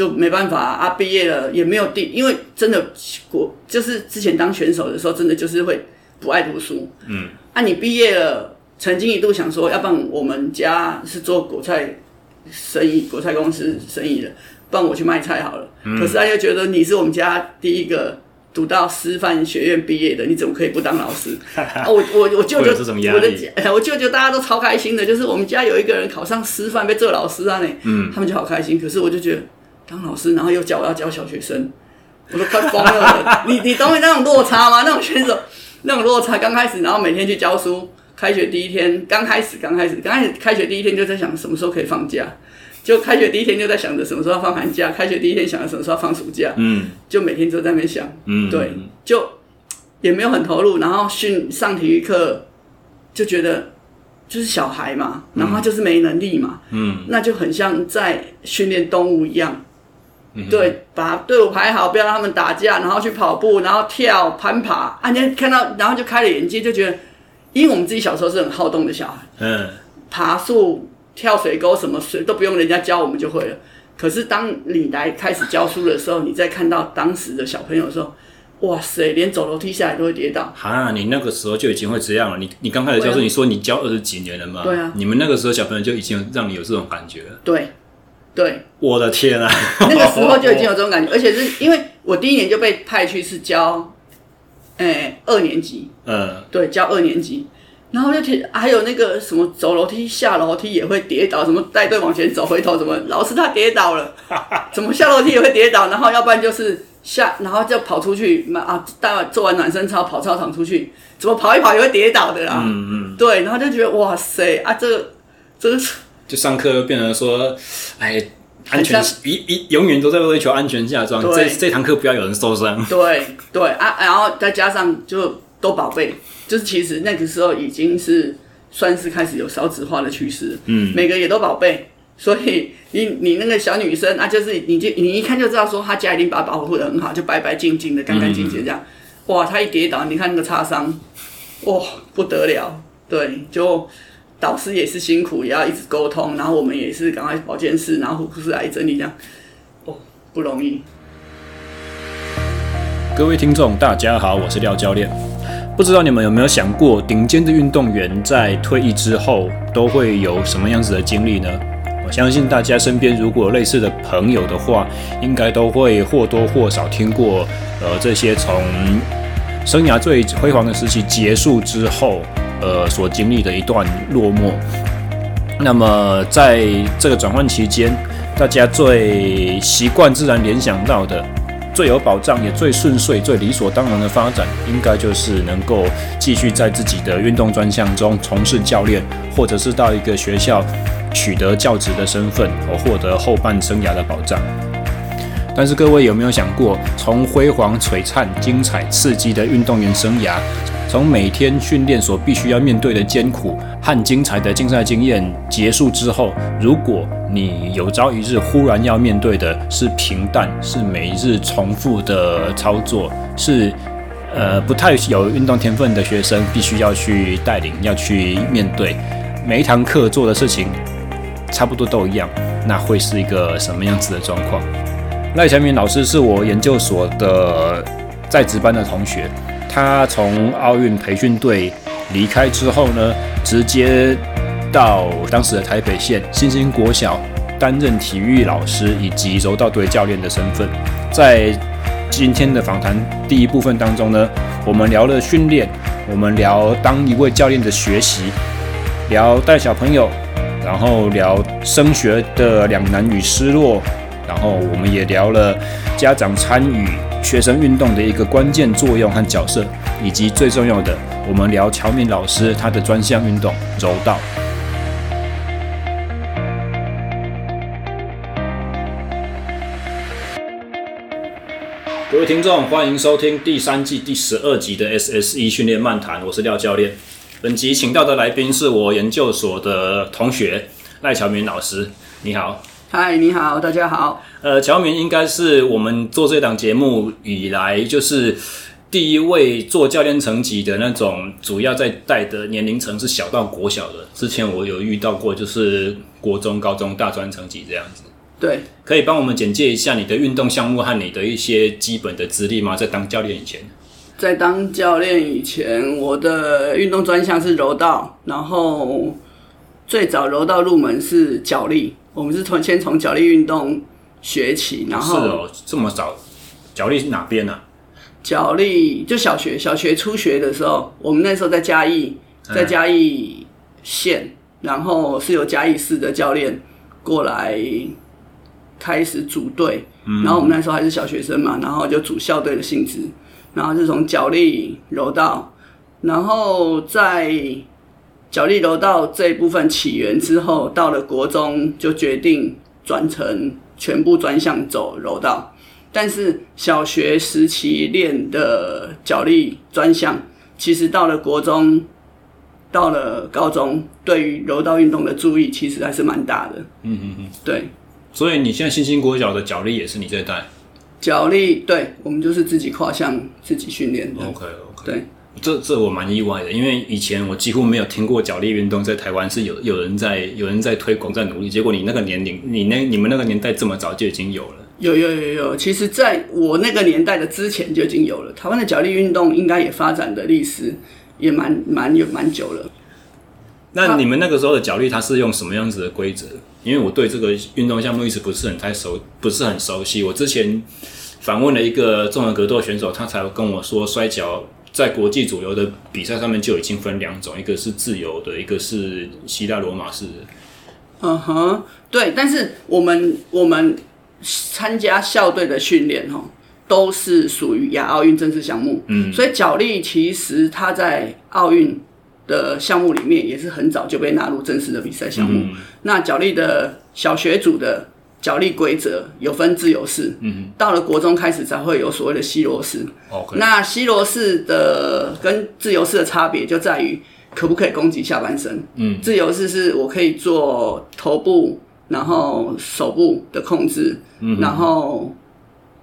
就没办法啊，毕业了也没有地，因为真的国就是之前当选手的时候，真的就是会不爱读书。嗯，啊，你毕业了，曾经一度想说，要不然我们家是做果菜生意，果菜公司生意的，不然我去卖菜好了。嗯，可是他又觉得你是我们家第一个。读到师范学院毕业的，你怎么可以不当老师？啊、我我我舅舅，我的我舅舅大家都超开心的，就是我们家有一个人考上师范，被做老师啊呢，嗯，他们就好开心。可是我就觉得当老师，然后又教我要教小学生，我都快疯了。你你懂那种落差吗？那种选手那种落差，刚开始，然后每天去教书，开学第一天，刚开始刚开始刚开始开学第一天就在想什么时候可以放假。就开学第一天就在想着什么时候要放寒假，开学第一天想着什么时候要放暑假，嗯，就每天都在那边想，嗯，对，就也没有很投入，然后训上体育课就觉得就是小孩嘛，然后就是没能力嘛，嗯，那就很像在训练动物一样，嗯，对，把队伍排好，不要让他们打架，然后去跑步，然后跳攀爬，啊，你看到，然后就开了眼界，就觉得，因为我们自己小时候是很好动的小孩，嗯，爬树。跳水沟什么水都不用人家教，我们就会了。可是当你来开始教书的时候，你再看到当时的小朋友的时候，哇塞，连走楼梯下来都会跌倒。哈，你那个时候就已经会这样了。你你刚开始教书，你说你教二十几年了嘛？对啊。你们那个时候小朋友就已经让你有这种感觉了。对，对。我的天啊！那个时候就已经有这种感觉，而且是因为我第一年就被派去是教，哎、欸，二年级。嗯。对，教二年级。然后就听，还有那个什么走楼梯、下楼梯也会跌倒，什么带队往前走，回头怎么老师他跌倒了，怎么下楼梯也会跌倒，然后要不然就是下，然后就跑出去，啊，大做完暖身操跑操场出去，怎么跑一跑也会跌倒的啦，嗯嗯，对，然后就觉得哇塞啊，这个这个就上课变成说，哎，安全一一永远都在追求安全下装，这这堂课不要有人受伤，对对啊，然后再加上就都宝贝。就是其实那个时候已经是算是开始有少子化的趋势，嗯，每个也都宝贝，所以你你那个小女生啊，就是你就你一看就知道说她家一定把她保护的很好，就白白净净的、干干净净这样，哇，她一跌倒，你看那个擦伤，哇，不得了，对，就导师也是辛苦，也要一直沟通，然后我们也是赶快保健室，然后护士来整理这样，哦，不容易。各位听众，大家好，我是廖教练。不知道你们有没有想过，顶尖的运动员在退役之后都会有什么样子的经历呢？我相信大家身边如果有类似的朋友的话，应该都会或多或少听过，呃，这些从生涯最辉煌的时期结束之后，呃，所经历的一段落寞。那么在这个转换期间，大家最习惯自然联想到的。最有保障也最顺遂、最理所当然的发展，应该就是能够继续在自己的运动专项中从事教练，或者是到一个学校取得教职的身份，而获得后半生涯的保障。但是各位有没有想过，从辉煌、璀璨、精彩、刺激的运动员生涯，从每天训练所必须要面对的艰苦和精彩的竞赛经验结束之后，如果你有朝一日忽然要面对的是平淡，是每日重复的操作，是呃不太有运动天分的学生必须要去带领、要去面对，每一堂课做的事情差不多都一样，那会是一个什么样子的状况？赖强明老师是我研究所的在职班的同学。他从奥运培训队离开之后呢，直接到当时的台北县新兴国小担任体育老师以及柔道队教练的身份。在今天的访谈第一部分当中呢，我们聊了训练，我们聊当一位教练的学习，聊带小朋友，然后聊升学的两难与失落，然后我们也聊了家长参与。学生运动的一个关键作用和角色，以及最重要的，我们聊乔明老师他的专项运动柔道。各位听众，欢迎收听第三季第十二集的 SSE 训练漫谈，我是廖教练。本集请到的来宾是我研究所的同学赖乔明老师，你好。嗨，你好，大家好。呃，乔明应该是我们做这档节目以来，就是第一位做教练层级的那种，主要在带的年龄层是小到国小的。之前我有遇到过，就是国中、高中、大专层级这样子。对，可以帮我们简介一下你的运动项目和你的一些基本的资历吗？在当教练以前，在当教练以前，我的运动专项是柔道，然后最早柔道入门是脚力，我们是从先从脚力运动学起，然后是哦，这么早，脚力是哪边呢、啊？角力就小学小学初学的时候，我们那时候在嘉义，在嘉义县，然后是由嘉义市的教练过来开始组队，然后我们那时候还是小学生嘛，然后就组校队的性质，然后就从脚力柔道，然后在角力柔道这一部分起源之后，到了国中就决定转成全部专项走柔道。但是小学时期练的角力专项，其实到了国中，到了高中，对于柔道运动的注意其实还是蛮大的。嗯嗯嗯，对。所以你现在新兴国小的角力也是你在带？角力，对，我们就是自己跨项自己训练的。OK OK。对，这这我蛮意外的，因为以前我几乎没有听过脚力运动在台湾是有有人在有人在推广在努力，结果你那个年龄，你那你们那个年代这么早就已经有了。有有有有，其实在我那个年代的之前就已经有了。台湾的脚力运动应该也发展的历史也蛮蛮有蛮久了。那你们那个时候的脚力，它是用什么样子的规则？因为我对这个运动项目一直不是很太熟，不是很熟悉。我之前访问了一个综合格斗选手，他才跟我说，摔角在国际主流的比赛上面就已经分两种，一个是自由的，一个是希腊罗马式的。嗯哼，对，但是我们我们。参加校队的训练哦，都是属于亚奥运正式项目。嗯，所以脚力其实它在奥运的项目里面也是很早就被纳入正式的比赛项目。嗯、那脚力的小学组的角力规则有分自由式，嗯，到了国中开始才会有所谓的西罗式。那西罗式的跟自由式的差别就在于可不可以攻击下半身。嗯，自由式是我可以做头部。然后手部的控制，嗯、然后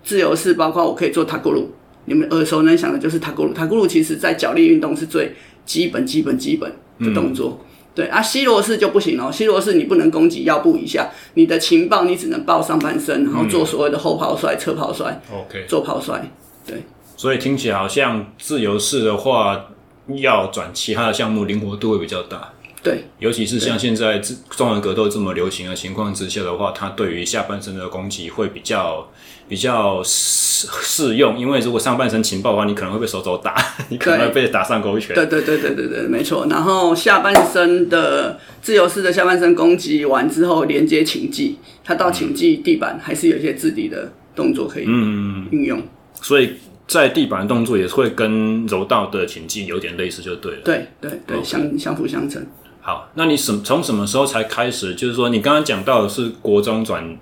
自由式包括我可以做塔古鲁，你们耳熟能详的就是塔古鲁。塔古鲁其实在角力运动是最基本、基本、基本的动作。嗯、对啊，西罗式就不行哦，西罗式你不能攻击腰部以下，你的情报你只能报上半身，然后做所谓的后抛摔、侧抛摔，OK，做抛摔。对，所以听起来好像自由式的话，要转其他的项目，灵活度会比较大。对，尤其是像现在综合格斗这么流行的情况之下的话，它对于下半身的攻击会比较比较适适用。因为如果上半身情报的话，你可能会被手肘打，你可能会被打上勾拳。对对对对对对，没错。然后下半身的自由式的下半身攻击完之后，连接擒技，它到擒技地板还是有一些自底的动作可以嗯运用。所以在地板的动作也会跟柔道的擒技有点类似，就对了。对对对，相相辅相成。好，那你什从什么时候才开始？就是说，你刚刚讲到的是国中转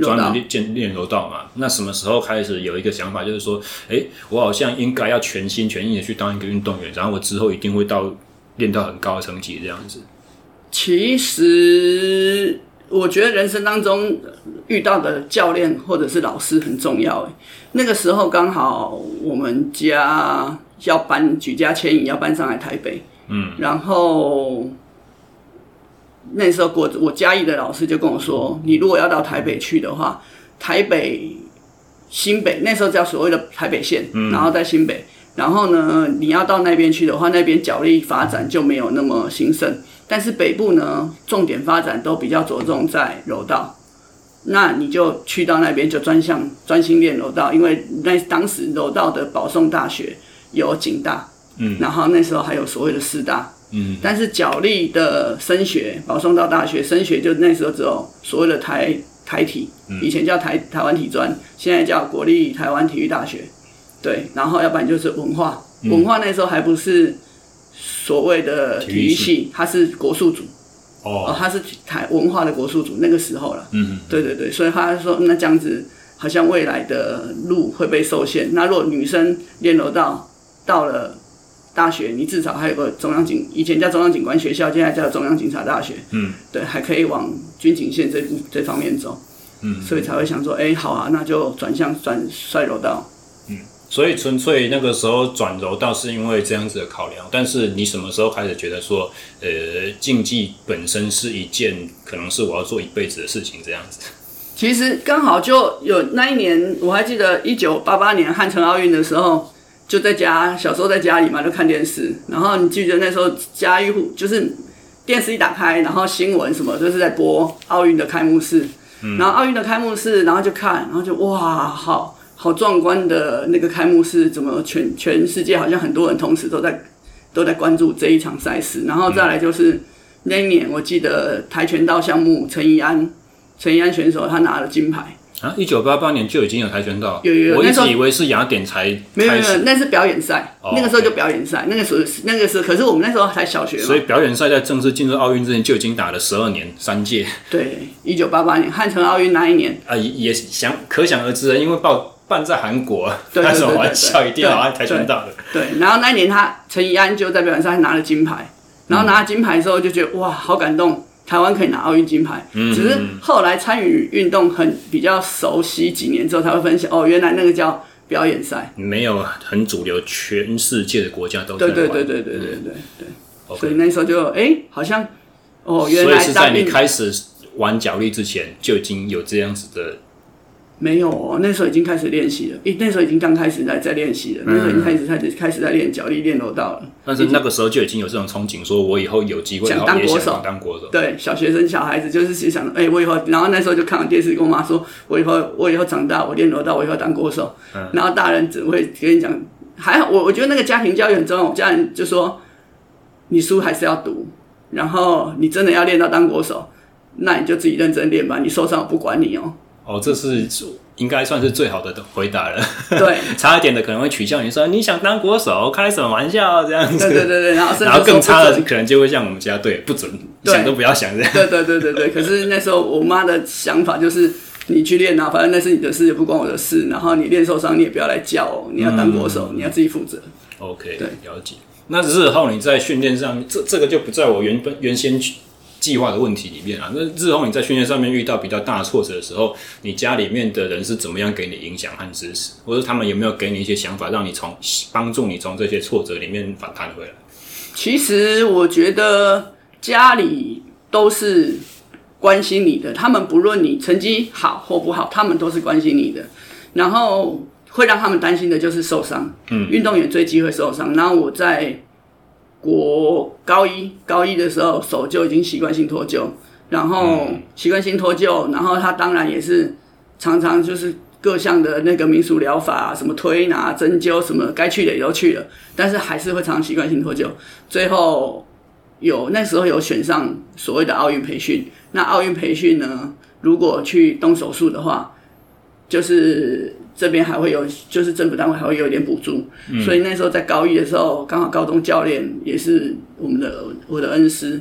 专门练练柔道嘛？那什么时候开始有一个想法，就是说，哎、欸，我好像应该要全心全意的去当一个运动员，然后我之后一定会到练到很高的成绩这样子。其实，我觉得人生当中遇到的教练或者是老师很重要。那个时候刚好我们家要搬举家迁移，要搬上来台北，嗯，然后。那时候，我我嘉义的老师就跟我说：“你如果要到台北去的话，台北、新北那时候叫所谓的台北县，嗯、然后在新北，然后呢，你要到那边去的话，那边角力发展就没有那么兴盛。但是北部呢，重点发展都比较着重在柔道，那你就去到那边就专项专心练柔道，因为那当时柔道的保送大学有警大，嗯，然后那时候还有所谓的四大。”嗯，但是角力的升学，保送到大学升学，就那时候只有所谓的台台体，以前叫台台湾体专，现在叫国立台湾体育大学，对，然后要不然就是文化，文化那时候还不是所谓的体育系，它是国术组，哦，它是台文化的国术组，那个时候了，嗯，对对对，所以他说那这样子好像未来的路会被受限，那如果女生练柔道到了。大学，你至少还有个中央警，以前叫中央警官学校，现在叫中央警察大学。嗯，对，还可以往军警线这这方面走。嗯，所以才会想说，哎、欸，好啊，那就转向转帅柔道。嗯，所以纯粹那个时候转柔道是因为这样子的考量。但是你什么时候开始觉得说，呃，竞技本身是一件可能是我要做一辈子的事情这样子？其实刚好就有那一年，我还记得一九八八年汉城奥运的时候，就在家小时候在家里嘛，就看电视。然后你记得那时候家喻户就是电视一打开，然后新闻什么都是在播奥运的开幕式。嗯、然后奥运的开幕式，然后就看，然后就哇，好好壮观的那个开幕式，怎么全全世界好像很多人同时都在都在关注这一场赛事。然后再来就是、嗯、那一年，我记得跆拳道项目陈怡安。陈怡安选手他拿了金牌啊！一九八八年就已经有跆拳道，有有有。我一直以为是雅典才没有没有，那是表演赛，哦、那个时候就表演赛，那个时候那个时候，可是我们那时候才小学嘛。所以表演赛在正式进入奥运之前就已经打了十二年三届。对，一九八八年汉城奥运那一年啊，也也想可想而知啊，因为办办在韩国，开什么玩笑，一定要玩跆拳道的。对，然后那一年他陈怡安就在表演赛拿了金牌，然后拿了金牌之后就觉得、嗯、哇，好感动。台湾可以拿奥运金牌，只是后来参与运动很比较熟悉，几年之后才会分享哦，原来那个叫表演赛，没有很主流，全世界的国家都对对对对对对对对，对，所以那时候就哎、欸，好像哦，原来是在你开始玩脚力之前就已经有这样子的。没有哦，那时候已经开始练习了。一，那时候已经刚开始在在练习了。嗯、那时候已经开始开始开始在练脚力、练柔道了。但是那个时候就已经有这种憧憬，说我以后有机会想当国手，当国手。对，小学生、小孩子就是想，哎，我以后，然后那时候就看完电视，跟我妈说，我以后，我以后长大，我练柔道，我以后当国手。嗯、然后大人只会跟你讲，还好，我我觉得那个家庭教育很重要。我家人就说，你书还是要读，然后你真的要练到当国手，那你就自己认真练吧。你受伤我不管你哦。哦，这是应该算是最好的回答了。对，差一点的可能会取笑你说，你想当国手，开什么玩笑这样子。对对对对，然后然后更差的可能就会像我们家，对，不准想都不要想这样。对对对对对，可是那时候我妈的想法就是，你去练啊，反正那是你的事，也不关我的事。然后你练受伤，你也不要来叫我，你要当国手，嗯、你要自己负责。OK，对，了解。那日后你在训练上，这这个就不在我原本原先去。计划的问题里面啊，那日后你在训练上面遇到比较大的挫折的时候，你家里面的人是怎么样给你影响和支持，或者他们有没有给你一些想法，让你从帮助你从这些挫折里面反弹回来？其实我觉得家里都是关心你的，他们不论你成绩好或不好，他们都是关心你的。然后会让他们担心的就是受伤，嗯，运动员最忌讳受伤。然后我在。我高一高一的时候手就已经习惯性脱臼，然后习惯性脱臼，然后他当然也是常常就是各项的那个民俗疗法，什么推拿、针灸，什么该去的也都去了，但是还是会常常习惯性脱臼。最后有那时候有选上所谓的奥运培训，那奥运培训呢，如果去动手术的话，就是。这边还会有，就是政府单位还会有一点补助，嗯、所以那时候在高一的时候，刚好高中教练也是我们的我的恩师，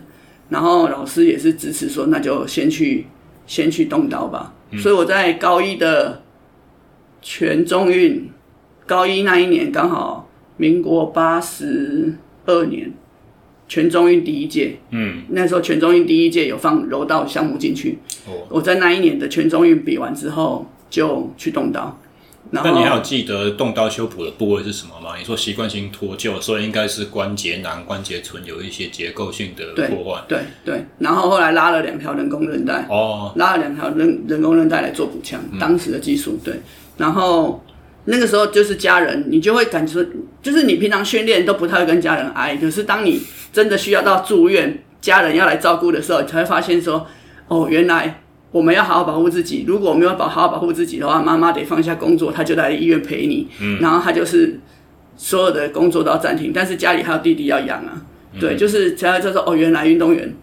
然后老师也是支持说，那就先去先去动刀吧。嗯、所以我在高一的全中运，高一那一年刚好民国八十二年全中运第一届，嗯，那时候全中运第一届有放柔道项目进去，哦、我在那一年的全中运比完之后就去动刀。那你还有记得动刀修补的部位是什么吗？你说习惯性脱臼，所以应该是关节囊、关节唇有一些结构性的破坏。对对，然后后来拉了两条人工韧带，哦，拉了两条人人工韧带来做补强，嗯、当时的技术对。然后那个时候就是家人，你就会感觉，就是你平常训练都不太会跟家人挨，可是当你真的需要到住院，家人要来照顾的时候，你才会发现说，哦，原来。我们要好好保护自己。如果我没有保好好保护自己的话，妈妈得放下工作，她就来医院陪你。嗯，然后她就是所有的工作都要暂停，但是家里还有弟弟要养啊。嗯、对，就是才就说哦，原来运动员，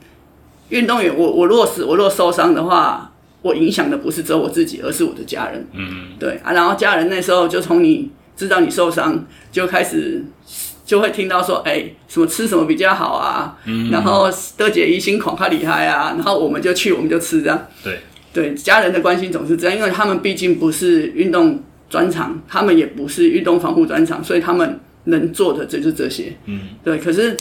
运动员，我我若是我若受伤的话，我影响的不是只有我自己，而是我的家人。嗯，对啊，然后家人那时候就从你知道你受伤就开始。就会听到说，哎、欸，什么吃什么比较好啊？嗯，然后德姐疑心恐怕厉害啊，然后我们就去，我们就吃这样。对对，家人的关心总是这样，因为他们毕竟不是运动专长，他们也不是运动防护专长，所以他们能做的就是这些。嗯，对。可是，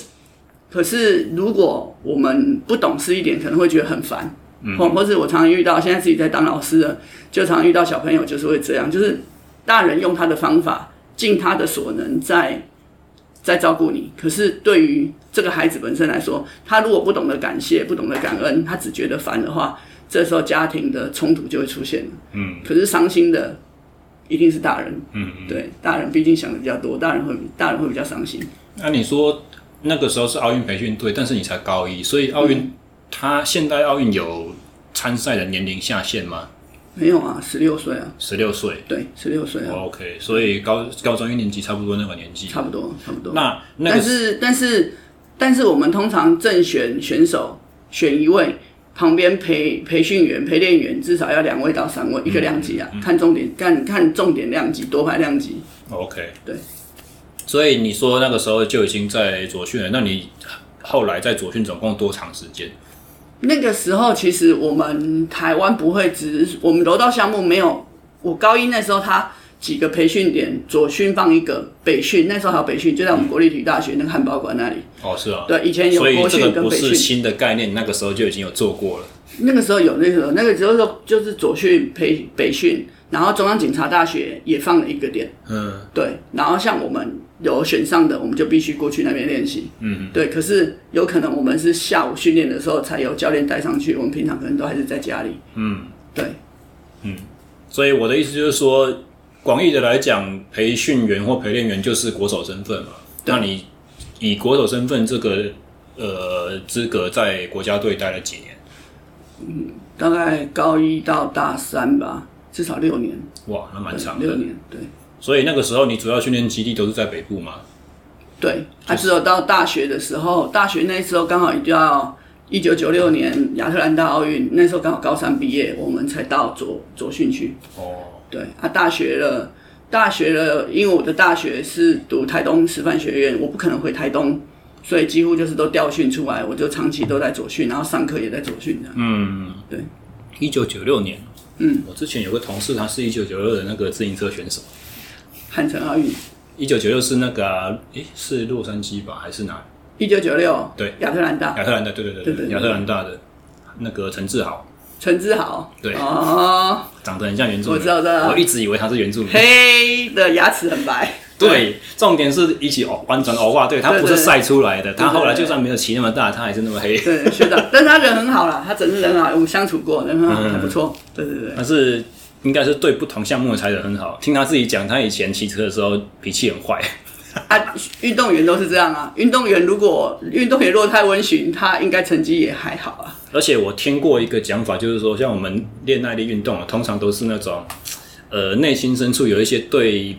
可是如果我们不懂事一点，可能会觉得很烦。嗯，或或是我常常遇到，现在自己在当老师的，就常常遇到小朋友就是会这样，就是大人用他的方法，尽他的所能在。在照顾你，可是对于这个孩子本身来说，他如果不懂得感谢，不懂得感恩，他只觉得烦的话，这时候家庭的冲突就会出现了。嗯，可是伤心的一定是大人。嗯，对，大人毕竟想的比较多，大人会大人会比较伤心。那你说那个时候是奥运培训队，但是你才高一，所以奥运、嗯、他现代奥运有参赛的年龄下限吗？没有啊，十六岁啊，十六岁，对，十六岁啊。OK，所以高高中一年级差不多那个年纪，差不多，差不多。那，那但是但是但是我们通常正选选手选一位，旁边培培训员、陪练员至少要两位到三位，嗯、一个量级啊，嗯、看重点，看看重点量级，多排量级。OK，对。所以你说那个时候就已经在左训了，那你后来在左训总共多长时间？那个时候，其实我们台湾不会只，我们柔道项目没有。我高一那时候，他几个培训点，左训放一个，北训那时候还有北训，就在我们国立体育大学那个汉堡馆那里。哦，是啊。对，以前有国训跟北训。新的概念，那个时候就已经有做过了。那个时候有那个，那个时候就是左训培北训，然后中央警察大学也放了一个点。嗯，对。然后像我们。有选上的，我们就必须过去那边练习。嗯，对。可是有可能我们是下午训练的时候才有教练带上去，我们平常可能都还是在家里。嗯，对。嗯，所以我的意思就是说，广义的来讲，培训员或陪练员就是国手身份嘛。那你以国手身份这个呃资格在国家队待了几年？嗯，大概高一到大三吧，至少六年。哇，那蛮长的。六年，对。所以那个时候，你主要训练基地都是在北部吗？对，他只有到大学的时候，大学那时候刚好一定要一九九六年亚特兰大奥运，那时候刚好高三毕业，我们才到左左训区。哦，对，啊，大学了，大学了，因为我的大学是读台东师范学院，我不可能回台东，所以几乎就是都调训出来，我就长期都在左训，然后上课也在左训这样。嗯，对，一九九六年，嗯，我之前有个同事，他是一九九六的那个自行车选手。汉城奥运，一九九六是那个，诶，是洛杉矶吧，还是哪？一九九六，对，亚特兰大，亚特兰大，对对对对，亚特兰大的那个陈志豪，陈志豪，对，哦，长得很像原住民，我知道的，我一直以为他是原住民，黑的牙齿很白，对，重点是一起完全欧化，对，他不是晒出来的，他后来就算没有骑那么大，他还是那么黑，对，学长，但是他人很好啦，他整个人啊，我们相处过，人很好，还不错，对对对，他是。应该是对不同项目的才能很好。听他自己讲，他以前骑车的时候脾气很坏。啊，运动员都是这样啊。运动员如果运动员若太温驯，他应该成绩也还好啊。而且我听过一个讲法，就是说，像我们练耐力运动啊，通常都是那种，呃，内心深处有一些对。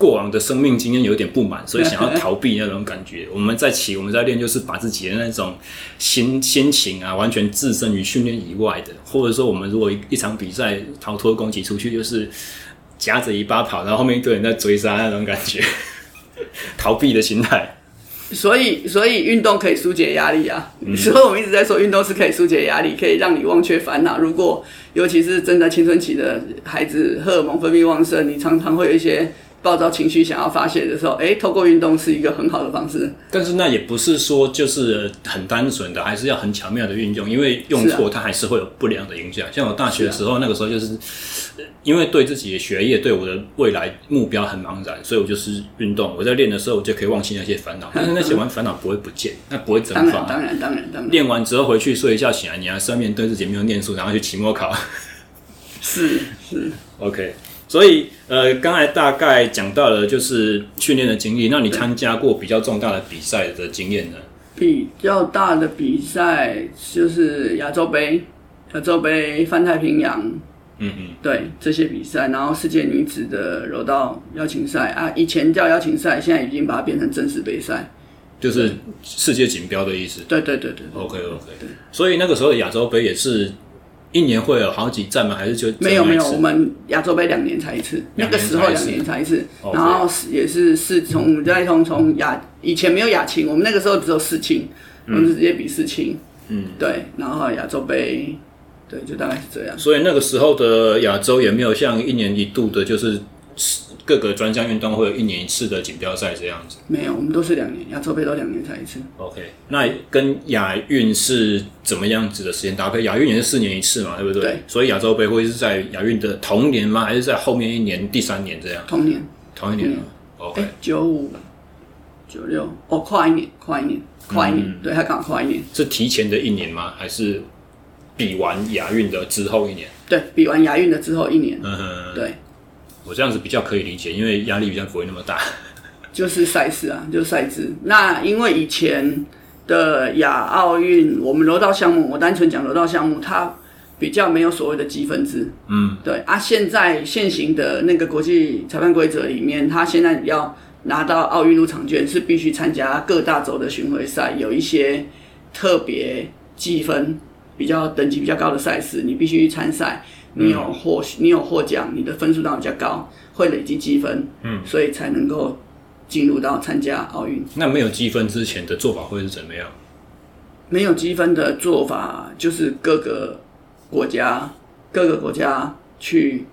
过往的生命经验有点不满，所以想要逃避那种感觉。我们在骑，我们在练，就是把自己的那种心心情啊，完全置身于训练以外的。或者说，我们如果一一场比赛逃脱攻击出去，就是夹着尾巴跑，然后后面一堆人在追杀那种感觉，逃避的心态。所以，所以运动可以纾解压力啊。嗯、所以我们一直在说，运动是可以纾解压力，可以让你忘却烦恼。如果尤其是正在青春期的孩子，荷尔蒙分泌旺盛，你常常会有一些。暴躁情绪想要发泄的时候，哎，透过运动是一个很好的方式。但是那也不是说就是很单纯的，还是要很巧妙的运用，因为用错它还是会有不良的影响。像我大学的时候，那个时候就是因为对自己的学业、对我的未来目标很茫然，所以我就是运动。我在练的时候，我就可以忘记那些烦恼。但是那些完烦恼不会不见，那不会蒸发。当然，当然，当然。练完之后回去睡一觉，起来你还是要面对自己没有念书，然后去期末考。是是，OK。所以，呃，刚才大概讲到了就是训练的经历。那你参加过比较重大的比赛的经验呢？比较大的比赛就是亚洲杯、亚洲杯、泛太平洋，嗯嗯，对这些比赛，然后世界女子的柔道邀请赛啊，以前叫邀请赛，现在已经把它变成正式杯赛，就是世界锦标的意思。对对对对。OK OK。对。所以那个时候的亚洲杯也是。一年会有好几站吗？还是就没有没有？我们亚洲杯两年才一次，那个时候两年才一次。然后也是是从再从从亚以前没有亚青，我们那个时候只有世青，我们直接比世青。嗯，对。然后亚洲杯，对，就大概是这样。所以那个时候的亚洲也没有像一年一度的，就是。各个专项运动会有一年一次的锦标赛这样子？没有，我们都是两年，亚洲杯都两年才一次。OK，那跟亚运是怎么样子的时间搭配？亚运也是四年一次嘛，对不对？对。所以亚洲杯会是在亚运的同年吗？还是在后面一年第三年这样？同年，同一年。OK，九五、九六，哦，跨一年，跨一年，跨一年，嗯、对，他刚好跨一年。是提前的一年吗？还是比完亚运的之后一年。对，比完亚运的之后一年。嗯哼，对，我这样子比较可以理解，因为压力比较不会那么大。就是赛事啊，就是赛制。那因为以前的亚奥运，我们柔道项目，我单纯讲柔道项目，它比较没有所谓的积分制。嗯，对啊。现在现行的那个国际裁判规则里面，他现在要拿到奥运入场券，是必须参加各大洲的巡回赛，有一些特别积分比较等级比较高的赛事，你必须去参赛。你有获，你有获奖，你的分数当然比较高，会累积积分。嗯，所以才能够。进入到参加奥运，那没有积分之前的做法会是怎么样？没有积分的做法就是各个国家各个国家去，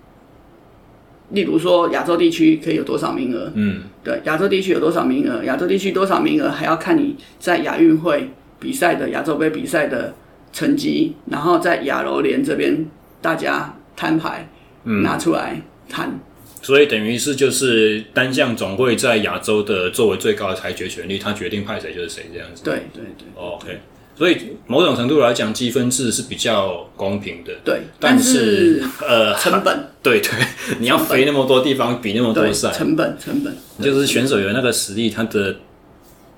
例如说亚洲地区可以有多少名额？嗯，对，亚洲地区有多少名额？亚洲地区多少名额还要看你在亚运会比赛的亚洲杯比赛的成绩，然后在亚柔联这边大家摊牌，嗯，拿出来谈。所以等于是就是单项总会在亚洲的作为最高的裁决权力，他决定派谁就是谁这样子。对对对。OK，所以某种程度来讲，积分制是比较公平的。对，但是，但是呃，成本。对对，你要飞那么多地方比那么多赛，成本成本。就是选手有那个实力，他的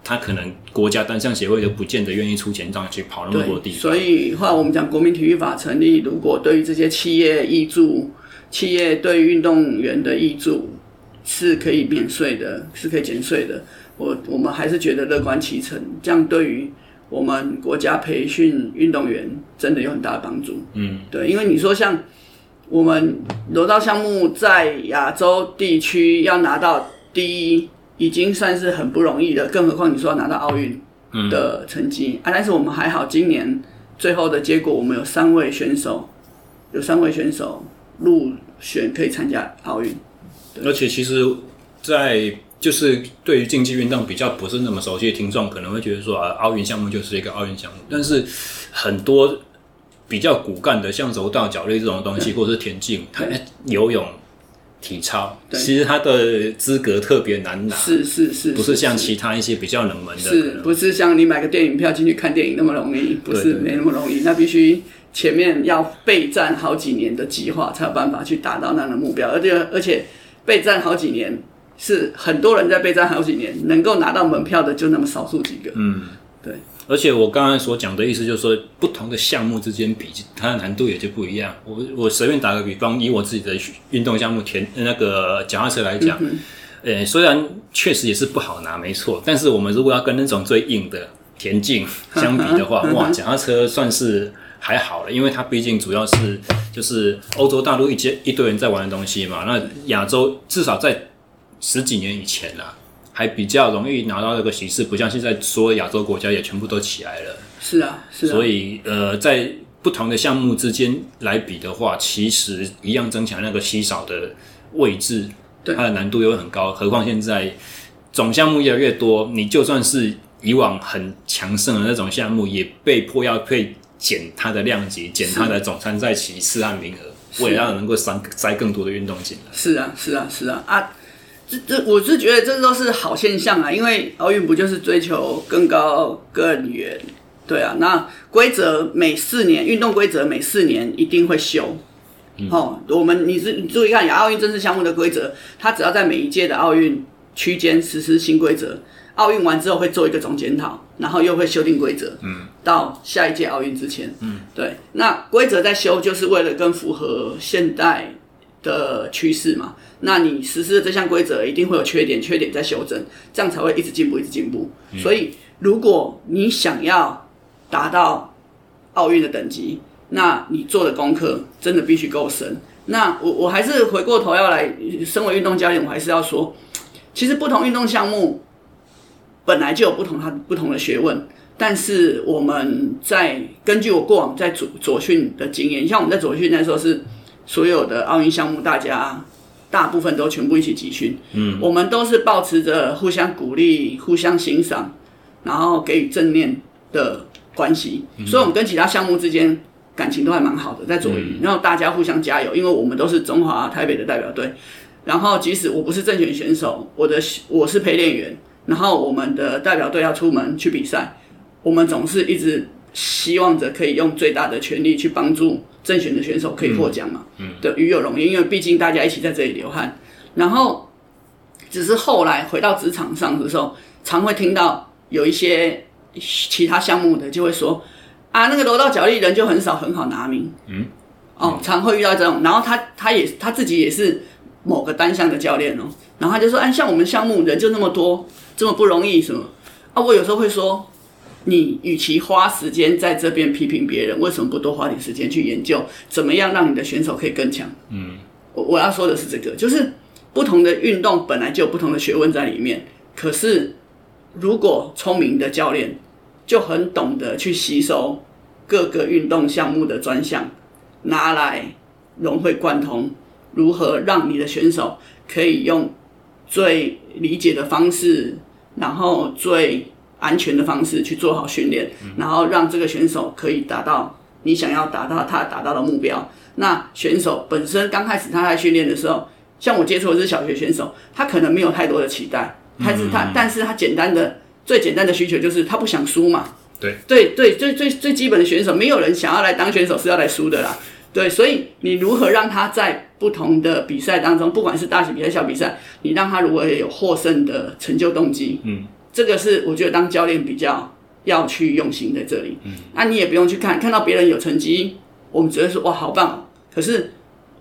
他可能国家单项协会都不见得愿意出钱让你去跑那么多地方。所以后来我们讲国民体育法成立，如果对于这些企业挹注。企业对运动员的挹注是可以免税的，是可以减税的。我我们还是觉得乐观其成，这样对于我们国家培训运动员真的有很大的帮助。嗯，对，因为你说像我们柔道项目在亚洲地区要拿到第一，已经算是很不容易的，更何况你说要拿到奥运的成绩、嗯、啊！但是我们还好，今年最后的结果，我们有三位选手，有三位选手。入选可以参加奥运，而且其实，在就是对于竞技运动比较不是那么熟悉的听众，可能会觉得说啊，奥运项目就是一个奥运项目。但是很多比较骨干的，像柔道、角力这种东西，或者是田径、游泳、体操，其实它的资格特别难拿，是是是，不是像其他一些比较冷门的，是不是像你买个电影票进去看电影那么容易？不是，没那么容易，那必须。前面要备战好几年的计划，才有办法去达到那样的目标。而且而且备战好几年，是很多人在备战好几年，能够拿到门票的就那么少数几个。嗯，对。而且我刚刚所讲的意思就是说，不同的项目之间比，它的难度也就不一样。我我随便打个比方，以我自己的运动项目田那个脚踏车来讲，嗯哼，诶，虽然确实也是不好拿，没错。但是我们如果要跟那种最硬的田径相比的话，哇，脚踏车算是。还好了，因为它毕竟主要是就是欧洲大陆一些一堆人在玩的东西嘛。那亚洲至少在十几年以前啦，还比较容易拿到这个席次，不像现在所有亚洲国家也全部都起来了。是啊，是啊。所以呃，在不同的项目之间来比的话，其实一样增强那个稀少的位置，对它的难度又很高。何况现在总项目越来越多，你就算是以往很强盛的那种项目，也被迫要配。减它的量级，减它的总参赛席次和名额，为了让能够塞塞更多的运动进来。是啊，是啊，是啊啊！这这，我是觉得这都是好现象啊，因为奥运不就是追求更高更远？对啊，那规则每四年，运动规则每四年一定会修。嗯、哦，我们你是你注意看亚奥运正式项目的规则，它只要在每一届的奥运区间实施新规则。奥运完之后会做一个总检讨，然后又会修订规则。嗯，到下一届奥运之前，嗯，对，那规则在修就是为了更符合现代的趋势嘛。那你实施的这项规则一定会有缺点，缺点再修正，这样才会一直进步，一直进步。嗯，所以，如果你想要达到奥运的等级，那你做的功课真的必须够深。那我我还是回过头要来，身为运动教练，我还是要说，其实不同运动项目。本来就有不同它不同的学问，但是我们在根据我过往在左左训的经验，像我们在左训那时候是所有的奥运项目，大家大部分都全部一起集训，嗯，我们都是保持着互相鼓励、互相欣赏，然后给予正面的关系，嗯、所以我们跟其他项目之间感情都还蛮好的，在左训，然后大家互相加油，因为我们都是中华台北的代表队，然后即使我不是正选选手，我的我是陪练员。然后我们的代表队要出门去比赛，我们总是一直希望着可以用最大的全力去帮助正选的选手可以获奖嘛，嗯，对，与有荣焉，因为毕竟大家一起在这里流汗。然后，只是后来回到职场上的时候，常会听到有一些其他项目的就会说，啊，那个柔道脚力人就很少，很好拿名，嗯，哦，常会遇到这种。然后他他也他自己也是某个单项的教练哦，然后他就说，哎，像我们项目人就那么多，这么不容易什么？啊，我有时候会说。你与其花时间在这边批评别人，为什么不多花点时间去研究怎么样让你的选手可以更强？嗯，我我要说的是这个，就是不同的运动本来就有不同的学问在里面。可是，如果聪明的教练就很懂得去吸收各个运动项目的专项，拿来融会贯通，如何让你的选手可以用最理解的方式，然后最安全的方式去做好训练，然后让这个选手可以达到你想要达到他达到的目标。那选手本身刚开始他在训练的时候，像我接触的是小学选手，他可能没有太多的期待，但是他但是他简单的最简单的需求就是他不想输嘛。对对对，最最最基本的选手，没有人想要来当选手是要来输的啦。对，所以你如何让他在不同的比赛当中，不管是大型比赛、小比赛，你让他如果有获胜的成就动机，嗯。这个是我觉得当教练比较要去用心在这里。嗯，那你也不用去看，看到别人有成绩，我们只会说哇好棒。可是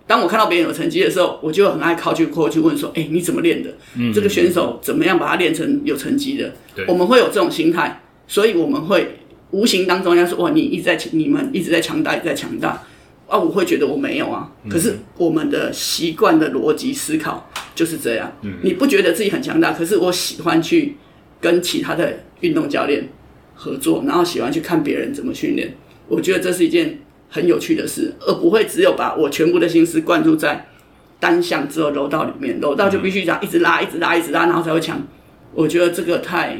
当我看到别人有成绩的时候，我就很爱靠去过去问说，哎，你怎么练的？嗯，这个选手怎么样把他练成有成绩的？对，我们会有这种心态，所以我们会无形当中要说哇，你一直在你们一直在强大，一直在强大啊，我会觉得我没有啊。可是我们的习惯的逻辑思考就是这样。嗯，你不觉得自己很强大，可是我喜欢去。跟其他的运动教练合作，然后喜欢去看别人怎么训练，我觉得这是一件很有趣的事，而不会只有把我全部的心思灌注在单项之后柔道里面，柔道就必须这样一直拉、一直拉、一直拉，然后才会强。我觉得这个太，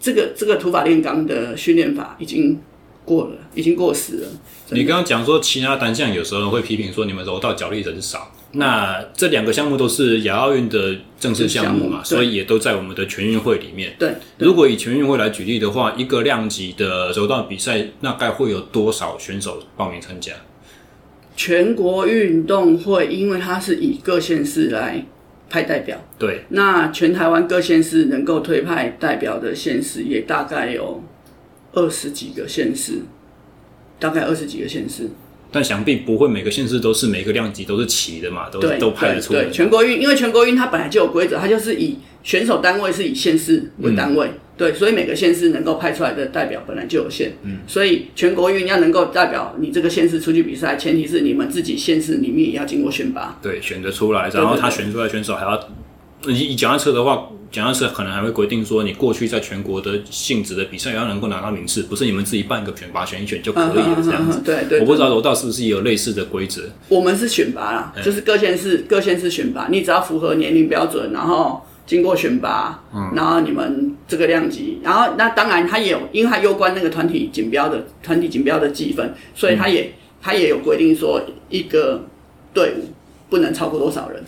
这个这个土法炼钢的训练法已经过了，已经过时了。你刚刚讲说其他单项有时候会批评说你们柔道脚力人少。那这两个项目都是亚奥运的正式项目嘛，所以也都在我们的全运会里面。对，如果以全运会来举例的话，一个量级的柔道比赛，大概会有多少选手报名参加？全国运动会，因为它是以各县市来派代表。对，那全台湾各县市能够推派代表的县市，也大概有二十几个县市，大概二十几个县市。但想必不会每个县市都是每个量级都是齐的嘛，都都派得出来。对，全国运，因为全国运它本来就有规则，它就是以选手单位是以县市为单位，嗯、对，所以每个县市能够派出来的代表本来就有限。嗯，所以全国运要能够代表你这个县市出去比赛，前提是你们自己县市里面也要经过选拔。对，选得出来，然后他选出来选手还要。以以脚踏车的话，脚踏车可能还会规定说，你过去在全国的性质的比赛要能够拿到名次，不是你们自己办一个选拔选一选就可以了这样子。对对，我不知道柔道是不是也有类似的规则。我们是选拔啦，就是各县市各县市选拔，你只要符合年龄标准，然后经过选拔，然后你们这个量级，然后那当然它也有，因为它攸关那个团体锦标的团体锦标的积分，所以它也它也有规定说，一个队伍不能超过多少人，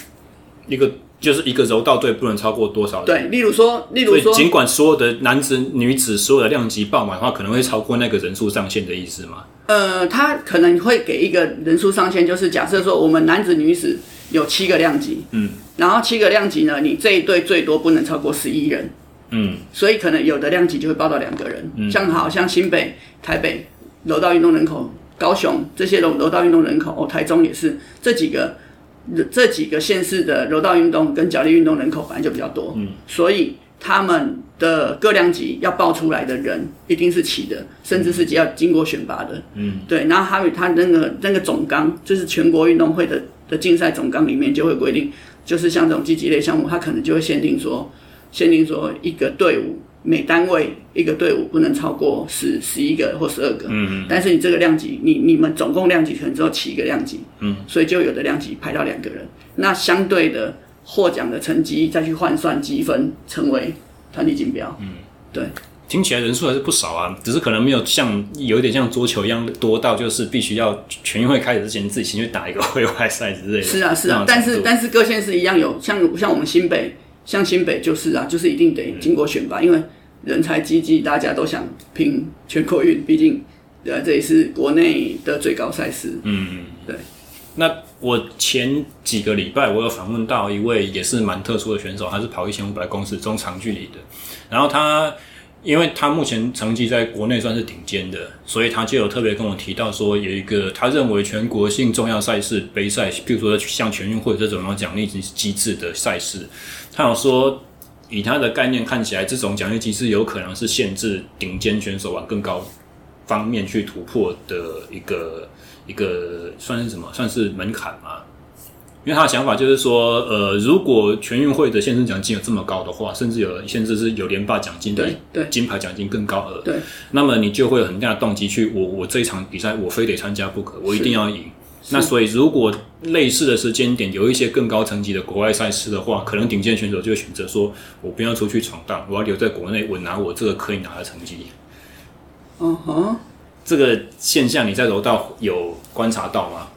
一个。就是一个柔道队不能超过多少人？对，例如说，例如说，尽管所有的男子、女子所有的量级爆满的话，可能会超过那个人数上限的意思吗？呃，他可能会给一个人数上限，就是假设说我们男子、女子有七个量级，嗯，然后七个量级呢，你这一队最多不能超过十一人，嗯，所以可能有的量级就会报到两个人，嗯，像好像新北、台北柔道运动人口，高雄这些柔柔道运动人口，哦，台中也是这几个。这几个县市的柔道运动跟角力运动人口本来就比较多，嗯，所以他们的各量级要报出来的人一定是齐的，甚至是要经过选拔的，嗯，对。然后他他那个那个总纲，就是全国运动会的的竞赛总纲里面就会规定，就是像这种竞技类项目，他可能就会限定说，限定说一个队伍。每单位一个队伍不能超过十十一个或十二个，嗯嗯，但是你这个量级，你你们总共量级可能只有七个量级，嗯，所以就有的量级排到两个人，那相对的获奖的成绩再去换算积分，成为团体锦标，嗯，对，听起来人数还是不少啊，只是可能没有像有一点像桌球一样多到就是必须要全运会开始之前自己先去打一个会外赛之类的，是啊是啊，但是但是各县市一样有像像我们新北。像新北就是啊，就是一定得经过选拔，因为人才济济，大家都想拼全国运，毕竟对啊，这也是国内的最高赛事。嗯嗯，对。那我前几个礼拜我有访问到一位也是蛮特殊的选手，他是跑一千五百公尺中长距离的，然后他。因为他目前成绩在国内算是顶尖的，所以他就有特别跟我提到说，有一个他认为全国性重要赛事杯赛，比如说像全运会这种奖励机制的赛事，他有说，以他的概念看起来，这种奖励机制有可能是限制顶尖选手往更高方面去突破的一个一个算是什么？算是门槛吗？因为他的想法就是说，呃，如果全运会的现身奖金有这么高的话，甚至有甚至是有连霸奖金的，金牌奖金更高额，对，那么你就会有很大的动机去，我我这一场比赛我非得参加不可，我一定要赢。那所以如果类似的时间点有一些更高层级的国外赛事的话，可能顶尖选手就会选择说，我不要出去闯荡，我要留在国内，我拿我这个可以拿的成绩。嗯哼，这个现象你在柔道有观察到吗？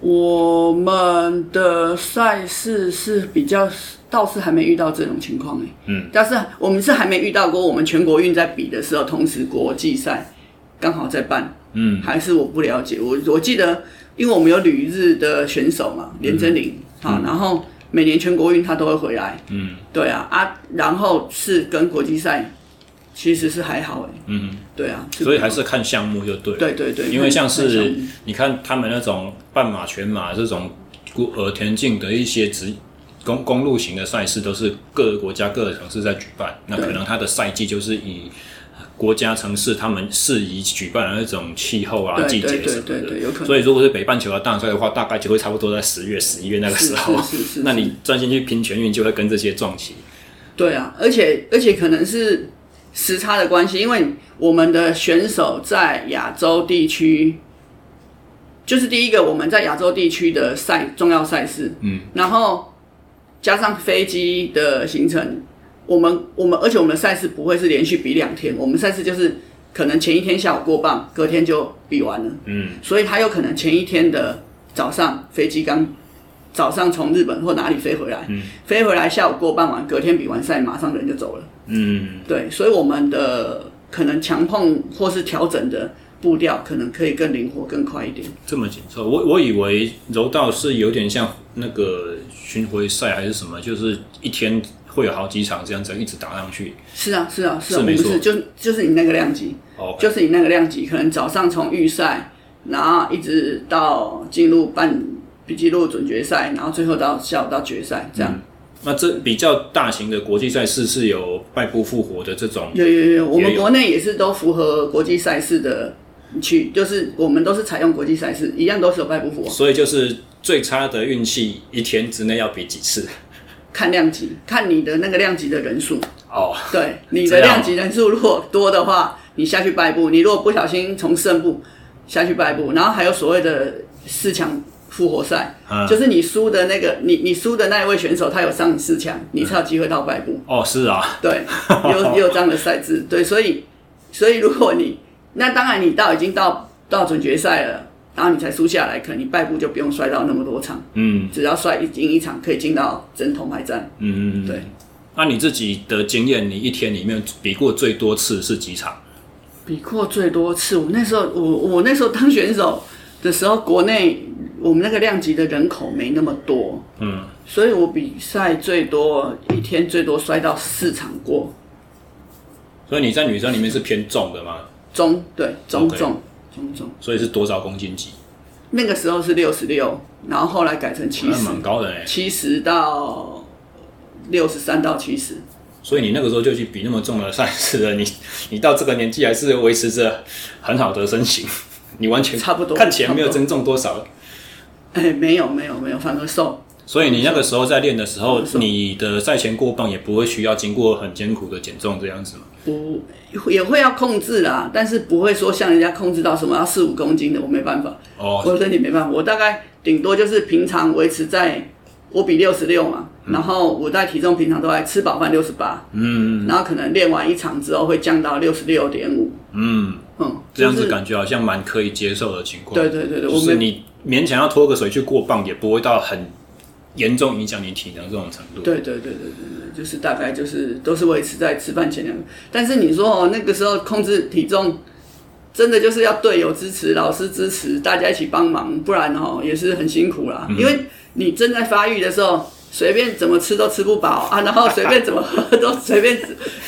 我们的赛事是比较倒是还没遇到这种情况诶，嗯，但是我们是还没遇到过，我们全国运在比的时候，同时国际赛刚好在办，嗯，还是我不了解。我我记得，因为我们有旅日的选手嘛，连真玲啊、嗯，然后每年全国运他都会回来，嗯，对啊啊，然后是跟国际赛。其实是还好哎，嗯，对啊，所以还是看项目就对了，对对对，因为像是你看他们那种半马、全马这种呃田径的一些直公公路型的赛事，都是各个国家各个城市在举办，那可能它的赛季就是以国家城市他们适宜举办的那种气候啊季节什么的，对对对，有可能。所以如果是北半球的大赛的话，大概就会差不多在十月、十一月那个时候，是是是，那你专心去拼全运，就会跟这些撞期。对啊，而且而且可能是。时差的关系，因为我们的选手在亚洲地区，就是第一个我们在亚洲地区的赛重要赛事，嗯，然后加上飞机的行程，我们我们而且我们的赛事不会是连续比两天，我们赛事就是可能前一天下午过磅，隔天就比完了，嗯，所以他有可能前一天的早上飞机刚早上从日本或哪里飞回来，嗯，飞回来下午过磅完，隔天比完赛马上人就走了。嗯，对，所以我们的可能强碰或是调整的步调，可能可以更灵活、更快一点。这么紧凑，我我以为柔道是有点像那个巡回赛还是什么，就是一天会有好几场这样子一直打上去。是啊，是啊，是啊，是没错，就就是你那个量级，Okay. 就是你那个量级，可能早上从预赛，然后一直到进入半比记录准决赛，然后最后到下午到决赛这样。嗯那这比较大型的国际赛事是有败不复活的这种，有有有，我们国内也是都符合国际赛事的去，就是我们都是采用国际赛事，一样都是有败不复活。所以就是最差的运气，一天之内要比几次？看量级，看你的那个量级的人数。哦，对，你的量级人数如果多的话，你下去败步；你如果不小心从胜部下去败步，然后还有所谓的四强。复活赛，嗯、就是你输的那个，你你输的那一位选手，他有上四强，你才有机会到败部。哦，是啊，对，有有这样的赛制，对，所以所以如果你那当然你到已经到到准决赛了，然后你才输下来，可能你败部就不用摔到那么多场，嗯，只要摔一赢一场，可以进到真铜牌战。嗯嗯嗯，对。那你自己的经验，你一天里面比过最多次是几场？比过最多次，我那时候我我那时候当选手的时候，国内。我们那个量级的人口没那么多，嗯，所以我比赛最多一天最多摔到四场过。所以你在女生里面是偏重的吗？中，对，中重 Okay 中重。所以是多少公斤级？那个时候是六十六，然后后来改成七十，蛮高的哎，七十到六十三到七十。所以你那个时候就去比那么重的 赛事了，你你到这个年纪还是维持着很好的身形，你完全差不多，看起来没有增重多少。哎、欸，没有没有没有，反而瘦。所以你那个时候在练的时候，你的赛前过磅也不会需要经过很艰苦的减重这样子吗？不，也会要控制啦，但是不会说像人家控制到什么要四五公斤的，我没办法。哦，我身体没办法，我大概顶多就是平常维持在，我比六十六嘛，嗯、然后我在体重平常都在吃饱饭六十八，嗯，然后可能练完一场之后会降到六十六点五，嗯嗯，这样子感觉好像蛮可以接受的情况。对对对对，就是你。勉强要拖个水去过磅，也不会到很严重影响你体能这种程度。对对对对对对，就是大概就是都是维持在吃饭前两个。但是你说哦，那个时候控制体重，真的就是要队友支持、老师支持，大家一起帮忙，不然哦也是很辛苦啦。嗯、因为你正在发育的时候，随便怎么吃都吃不饱啊，然后随便怎么喝都随便，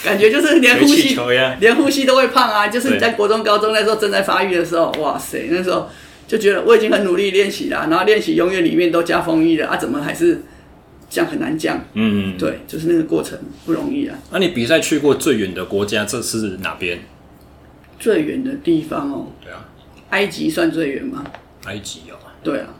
感觉就是连呼吸连呼吸都会胖啊。就是你在国中、高中那时候正在发育的时候，哇塞，那时候就觉得我已经很努力练习了，然后练习永远里面都加风衣了啊，怎么还是降很难降？嗯，对，就是那个过程不容易啊。那你比赛去过最远的国家，这是哪边？最远的地方哦，对啊，埃及算最远吗？埃及哦，对啊，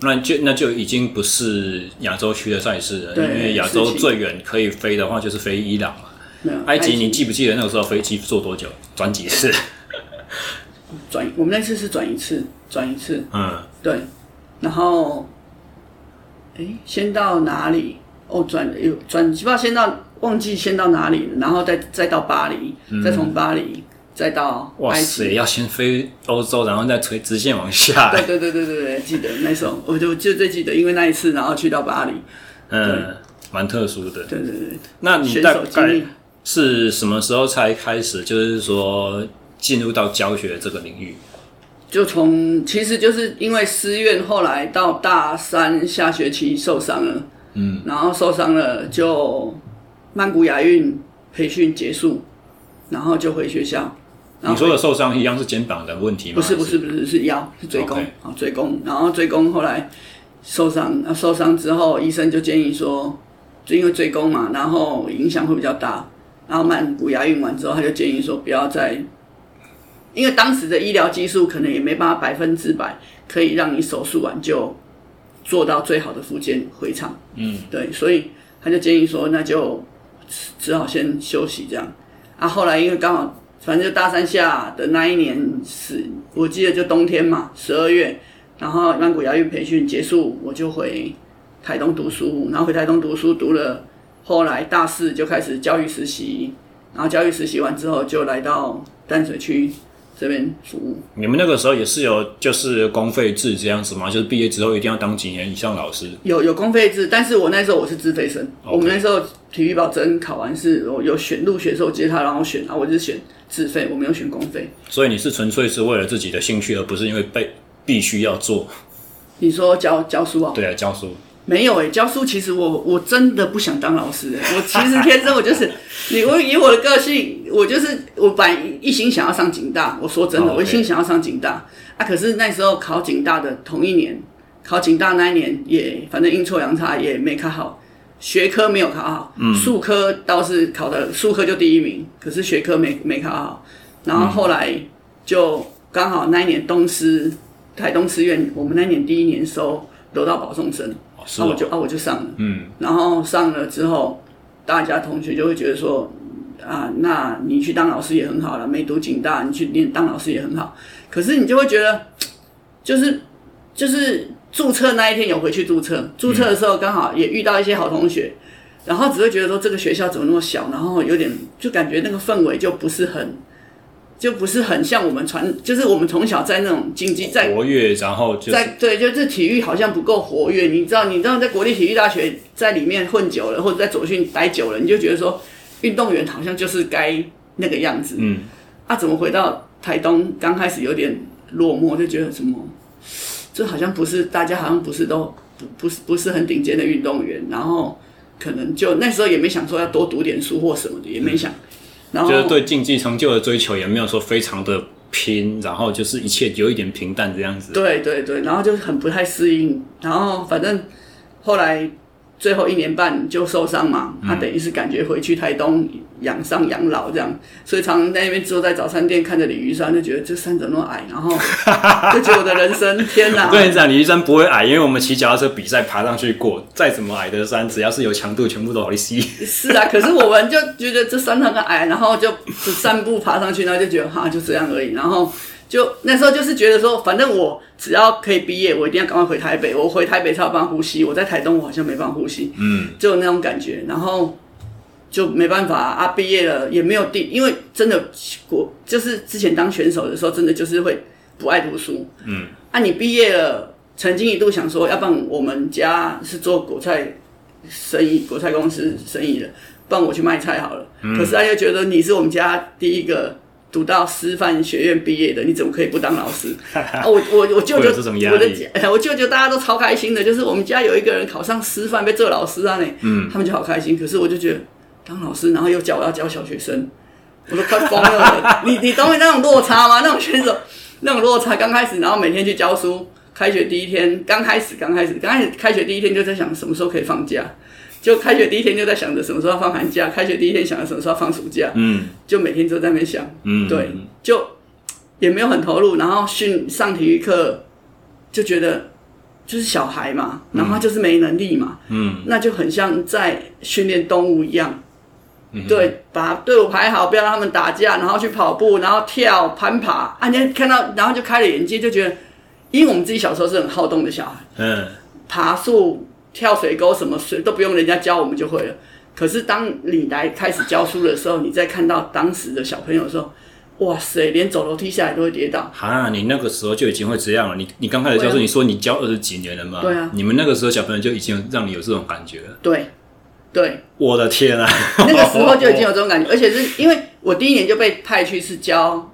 那就那就已经不是亚洲区的赛事了，因为亚洲最远可以飞的话就是飞伊朗嘛。没有，埃及你记不记得那个时候飞机坐多久？转几次？转，我们那次是转一次，转一次。嗯，对，然后，哎，先到哪里？哦，转有转，不知道先到忘记先到哪里，然后再再到巴黎，嗯、再从巴黎。再到哇塞，要先飞欧洲，然后再垂直线往下。对对对对对对，记得那时候，我就就最记得，因为那一次，然后去到巴黎，嗯，蛮特殊的。对对对，那你大概是什么时候才开始，就是说进入到教学这个领域？就从其实就是因为师院后来到大三下学期受伤了，嗯，然后受伤了就曼谷亚运培训结束，然后就回学校。你说的受伤一样是肩膀的问题吗？不是不是不是是腰是椎弓啊椎弓，然后椎弓后来受伤，那受伤之后医生就建议说，就因为椎弓嘛，然后影响会比较大，然后曼谷亚运完之后他就建议说不要再，因为当时的医疗技术可能也没办法百分之百可以让你手术完就做到最好的复健回场，嗯，对，所以他就建议说那就只好先休息这样，啊后来因为刚好。反正就大三下的那一年是，我记得就冬天嘛，十二月，然后曼谷牙医培训结束，我就回台东读书，然后回台东读书读了，后来大四就开始教育实习，然后教育实习完之后就来到淡水区这边服务。你们那个时候也是有就是公费制这样子吗？就是毕业之后一定要当几年以上老师？有有公费制，但是我那时候我是自费生.我们那时候体育保证考完是，我有选入学的时候接他，然后选，然后我就选。自费，我没有选公费，所以你是纯粹是为了自己的兴趣，而不是因为被必须要做。你说教教书啊？对啊，教书。没有诶、欸，教书其实我我真的不想当老师、欸。我其实天生我就是，你我以我的个性，我就是我本来一心想要上警大。我说真的，oh. 我一心想要上警大啊。可是那时候考警大的同一年，考警大那一年也反正阴错阳差也没考好。学科没有考好，数科倒是考的，数科就第一名，可是学科没没考好。然后后来就刚好那一年东师台东师院，我们那一年第一年收得到保送生，那我就啊我就上了，嗯，然后上了之后，大家同学就会觉得说啊，那你去当老师也很好了，没读警大，你去念当老师也很好。可是你就会觉得，就是就是。注册那一天有回去注册，注册的时候刚好也遇到一些好同学，嗯、然后只会觉得说这个学校怎么那么小，然后有点就感觉那个氛围就不是很，就不是很像我们传，就是我们从小在那种竞技在活跃，然后就在对，就是体育好像不够活跃。你知道，你知道在国立体育大学在里面混久了，或者在左训待久了，你就觉得说运动员好像就是该那个样子。嗯，啊，怎么回到台东刚开始有点落寞，就觉得什么？这好像不是大家好像不是都不不是不是很顶尖的运动员，然后可能就那时候也没想说要多读点书或什么的，也没想。然后就是对竞技成就的追求也没有说非常的拼，然后就是一切有一点平淡这样子。对对对，然后就很不太适应，然后反正后来。最后一年半就受伤嘛，他等于是感觉回去台东养伤养老这样，所以常常在那边坐在早餐店看着李玉山，就觉得这山怎么那么矮，然后 就觉得我的人生天哪！我跟你讲，李玉山不会矮，因为我们骑脚踏车比赛爬上去过，再怎么矮的山，只要是有强度，全部都好吸。是啊，可是我们就觉得这山很矮，然后就就散步爬上去，然后就觉得哈就这样而已，然后。就那时候就是觉得说，反正我只要可以毕业，我一定要赶快回台北。我回台北才有办法呼吸，我在台东我好像没办法呼吸，嗯，就有那种感觉。然后就没办法啊，毕业了也没有地，因为真的国就是之前当选手的时候，真的就是会不爱读书，嗯，啊，你毕业了，曾经一度想说，要不然我们家是做果菜生意，果菜公司生意的，不然我去卖菜好了。嗯，可是他又觉得你是我们家第一个。读到师范学院毕业的，你怎么可以不当老师？啊、我我我舅舅，我的 我舅舅大家都超开心的，就是我们家有一个人考上师范，被做老师啊，呢，嗯，他们就好开心。可是我就觉得当老师，然后又教我要教小学生，我都快疯了。你你懂那种落差吗？那种选手那种落差，刚开始，然后每天去教书，开学第一天，刚开始刚开始刚开始开学第一天就在想什么时候可以放假。就开学第一天就在想着什么时候要放寒假，开学第一天想着什么时候要放暑假，嗯，就每天都在那边想，嗯，对，就也没有很投入，然后训上体育课就觉得就是小孩嘛，然后就是没能力嘛，嗯，那就很像在训练动物一样，嗯，对，把队伍排好，不要让他们打架，然后去跑步，然后跳攀爬，啊，你看到，然后就开了眼界，就觉得，因为我们自己小时候是很好动的小孩，嗯，爬树。跳水沟什么水都不用人家教，我们就会了。可是当你来开始教书的时候，你再看到当时的小朋友的时候，哇塞，连走楼梯下来都会跌倒。哈，你那个时候就已经会这样了。你你刚开始教书，啊、你说你教二十几年了嘛？对啊。你们那个时候小朋友就已经让你有这种感觉了。对，对。我的天啊！那个时候就已经有这种感觉，而且是因为我第一年就被派去是教，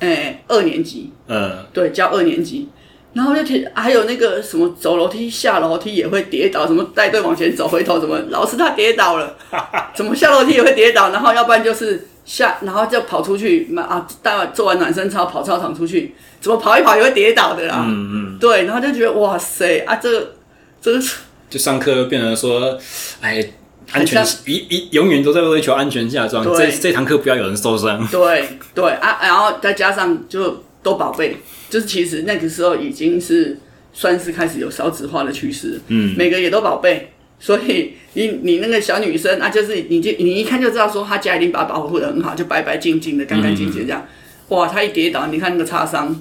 哎、欸，二年级。嗯。对，教二年级。然后就听，还有那个什么走楼梯、下楼梯也会跌倒，什么带队往前走、回头，什么老师他跌倒了，怎么下楼梯也会跌倒，然后要不然就是下，然后就跑出去，啊，待会做完暖身操跑操场出去，怎么跑一跑也会跌倒的啦，嗯嗯，对，然后就觉得哇塞啊，这个这个就上课变成说，哎，安全一一永远都在追求安全下装，这这堂课不要有人受伤，对对啊，然后再加上就都宝贝。就是其实那个时候已经是算是开始有少子化的趋势，嗯，每个也都宝贝，所以你你那个小女生啊，就是你就你一看就知道说她家一定把她保护的很好，就白白净净的、干干净净这样，嗯、哇，她一跌倒，你看那个擦伤，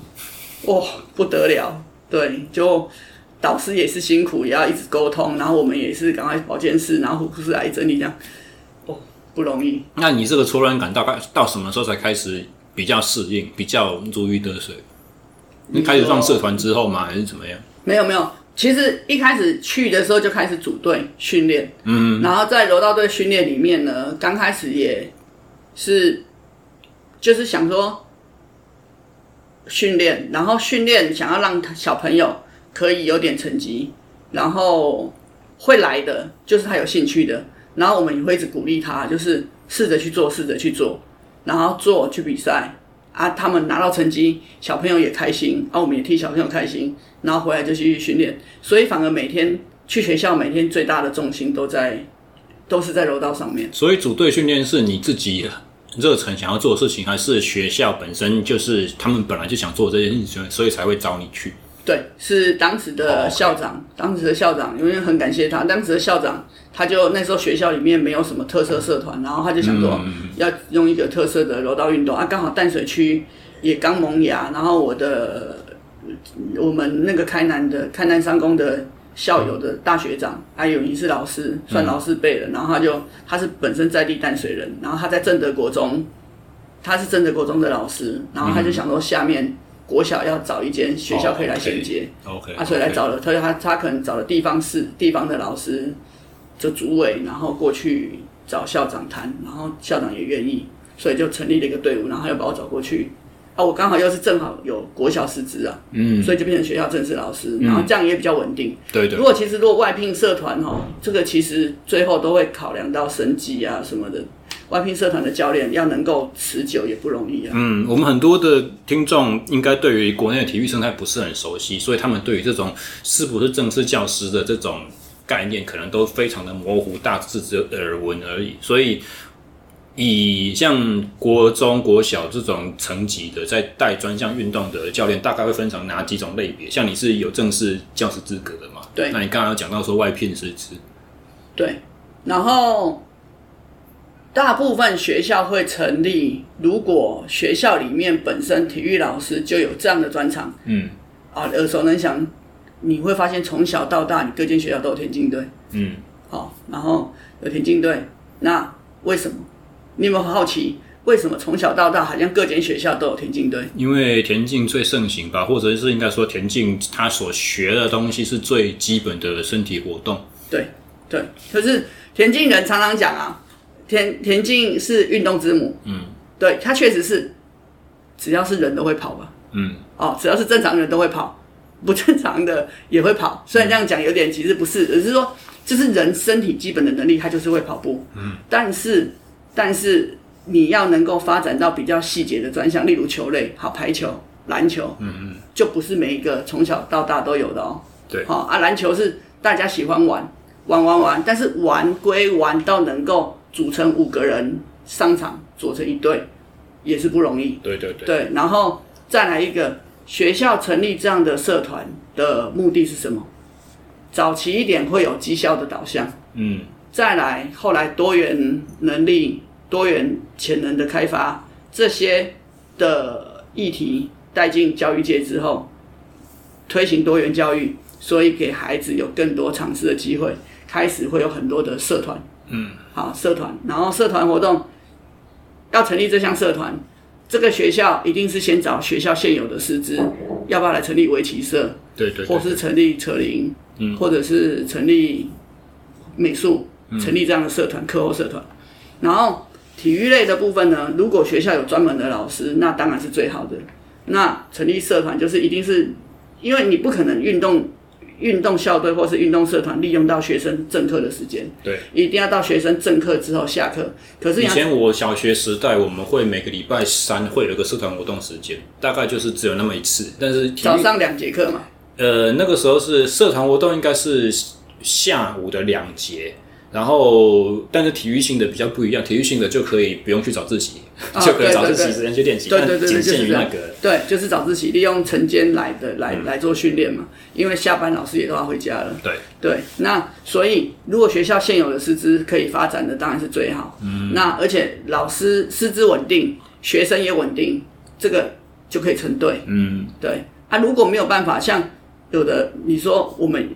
哇，不得了，对，就导师也是辛苦，也要一直沟通，然后我们也是赶快保健室，然后护士来整理这样，哦，不容易。那你这个挫乱感大概到什么时候才开始比较适应，比较如鱼得水？你开始上社团之后吗？还是怎么样？没有没有，其实一开始去的时候就开始组队训练，嗯，然后在柔道队训练里面呢，刚开始也是就是想说训练，然后训练想要让小朋友可以有点成绩，然后会来的就是他有兴趣的，然后我们也会一直鼓励他，就是试着去做，试着去做，然后做去比赛。啊，他们拿到成绩，小朋友也开心，啊，我们也替小朋友开心，然后回来就继续训练，所以反而每天去学校，每天最大的重心都在，都是在柔道上面。所以组队训练是你自己热忱想要做的事情，还是学校本身就是他们本来就想做这件事情，所以才会找你去？对，是当时的校长，oh. 当时的校长，因为很感谢他。当时的校长，他就那时候学校里面没有什么特色社团，然后他就想说要用一个特色的柔道运动啊，刚好淡水区也刚萌芽，然后我的我们那个开南的开南三公的校友的大学长，还有一是老师，算老师辈了，然后他就他是本身在地淡水人，然后他在正德国中，他是正德国中的老师，然后他就想说下面。国小要找一间学校可以来衔接。啊，所以来找了，他他他可能找了地方市地方的老师，就组委，然后过去找校长谈，然后校长也愿意，所以就成立了一个队伍，然后他又把我找过去，啊，我刚好又是正好有国小师资啊，嗯，所以就变成学校正式老师，然后这样也比较稳定，对对。如果其实如果外聘社团哈，这个其实最后都会考量到生计啊什么的。外聘社团的教练要能够持久也不容易啊。嗯，我们很多的听众应该对于国内的体育生态不是很熟悉，所以他们对于这种是不是正式教师的这种概念，可能都非常的模糊，大致只有耳闻而已。所以，以像国中国小这种层级的在带专项运动的教练，大概会分成哪几种类别？像你是有正式教师资格的嘛？对。那你刚刚有讲到说外聘师资，对，然后。大部分学校会成立，如果学校里面本身体育老师就有这样的专长，嗯，啊，耳熟能详，你会发现从小到大，你各间学校都有田径队，嗯，好，然后有田径队，那为什么？你有没有很好奇，为什么从小到大好像各间学校都有田径队？因为田径最盛行吧，或者是应该说田径他所学的东西是最基本的身体活动。对对，可是田径人常常讲啊。田田径是运动之母，嗯，对，它确实是，只要是人都会跑吧？嗯，哦，只要是正常人都会跑，不正常的也会跑。虽然这样讲有点其实不是，只是说就是人身体基本的能力，他就是会跑步。嗯，但是但是你要能够发展到比较细节的专项，例如球类，好，排球、篮球，嗯嗯，就不是每一个从小到大都有的哦。对，好啊，篮球是大家喜欢玩，玩玩玩，但是玩归玩，到能够组成五个人上场组成一队，也是不容易。对对对。对，然后再来一个学校成立这样的社团的目的是什么？早期一点会有绩效的导向，嗯，再来后来多元能力、多元潜能的开发这些的议题带进教育界之后，推行多元教育。所以给孩子有更多尝试的机会，开始会有很多的社团，嗯，好社团，然后社团活动要成立这项社团，这个学校一定是先找学校现有的师资，要不要来成立围棋社？对对，或是成立扯铃，嗯，或者是成立美术，成立这样的社团，课后社团。然后体育类的部分呢，如果学校有专门的老师，那当然是最好的。那成立社团就是一定是，因为你不可能运动。运动校队或是运动社团利用到学生正课的时间，对，一定要到学生正课之后下课。可是以前我小学时代，我们会每个礼拜三会有个社团活动时间，大概就是只有那么一次。但是早上两节课嘛，呃，那个时候是社团活动，应该是下午的两节。然后，但是体育性的比较不一样，体育性的就可以不用去早自习，哦、就可以早自习时间去练习。对对对，仅限于那个。对，就是早自习，利用晨间来的来、嗯、来做训练嘛。因为下班老师也都要回家了。对对，那所以如果学校现有的师资可以发展的，当然是最好。嗯。那而且老师师资稳定，学生也稳定，这个就可以成对。嗯。对啊，如果没有办法，像有的你说我们。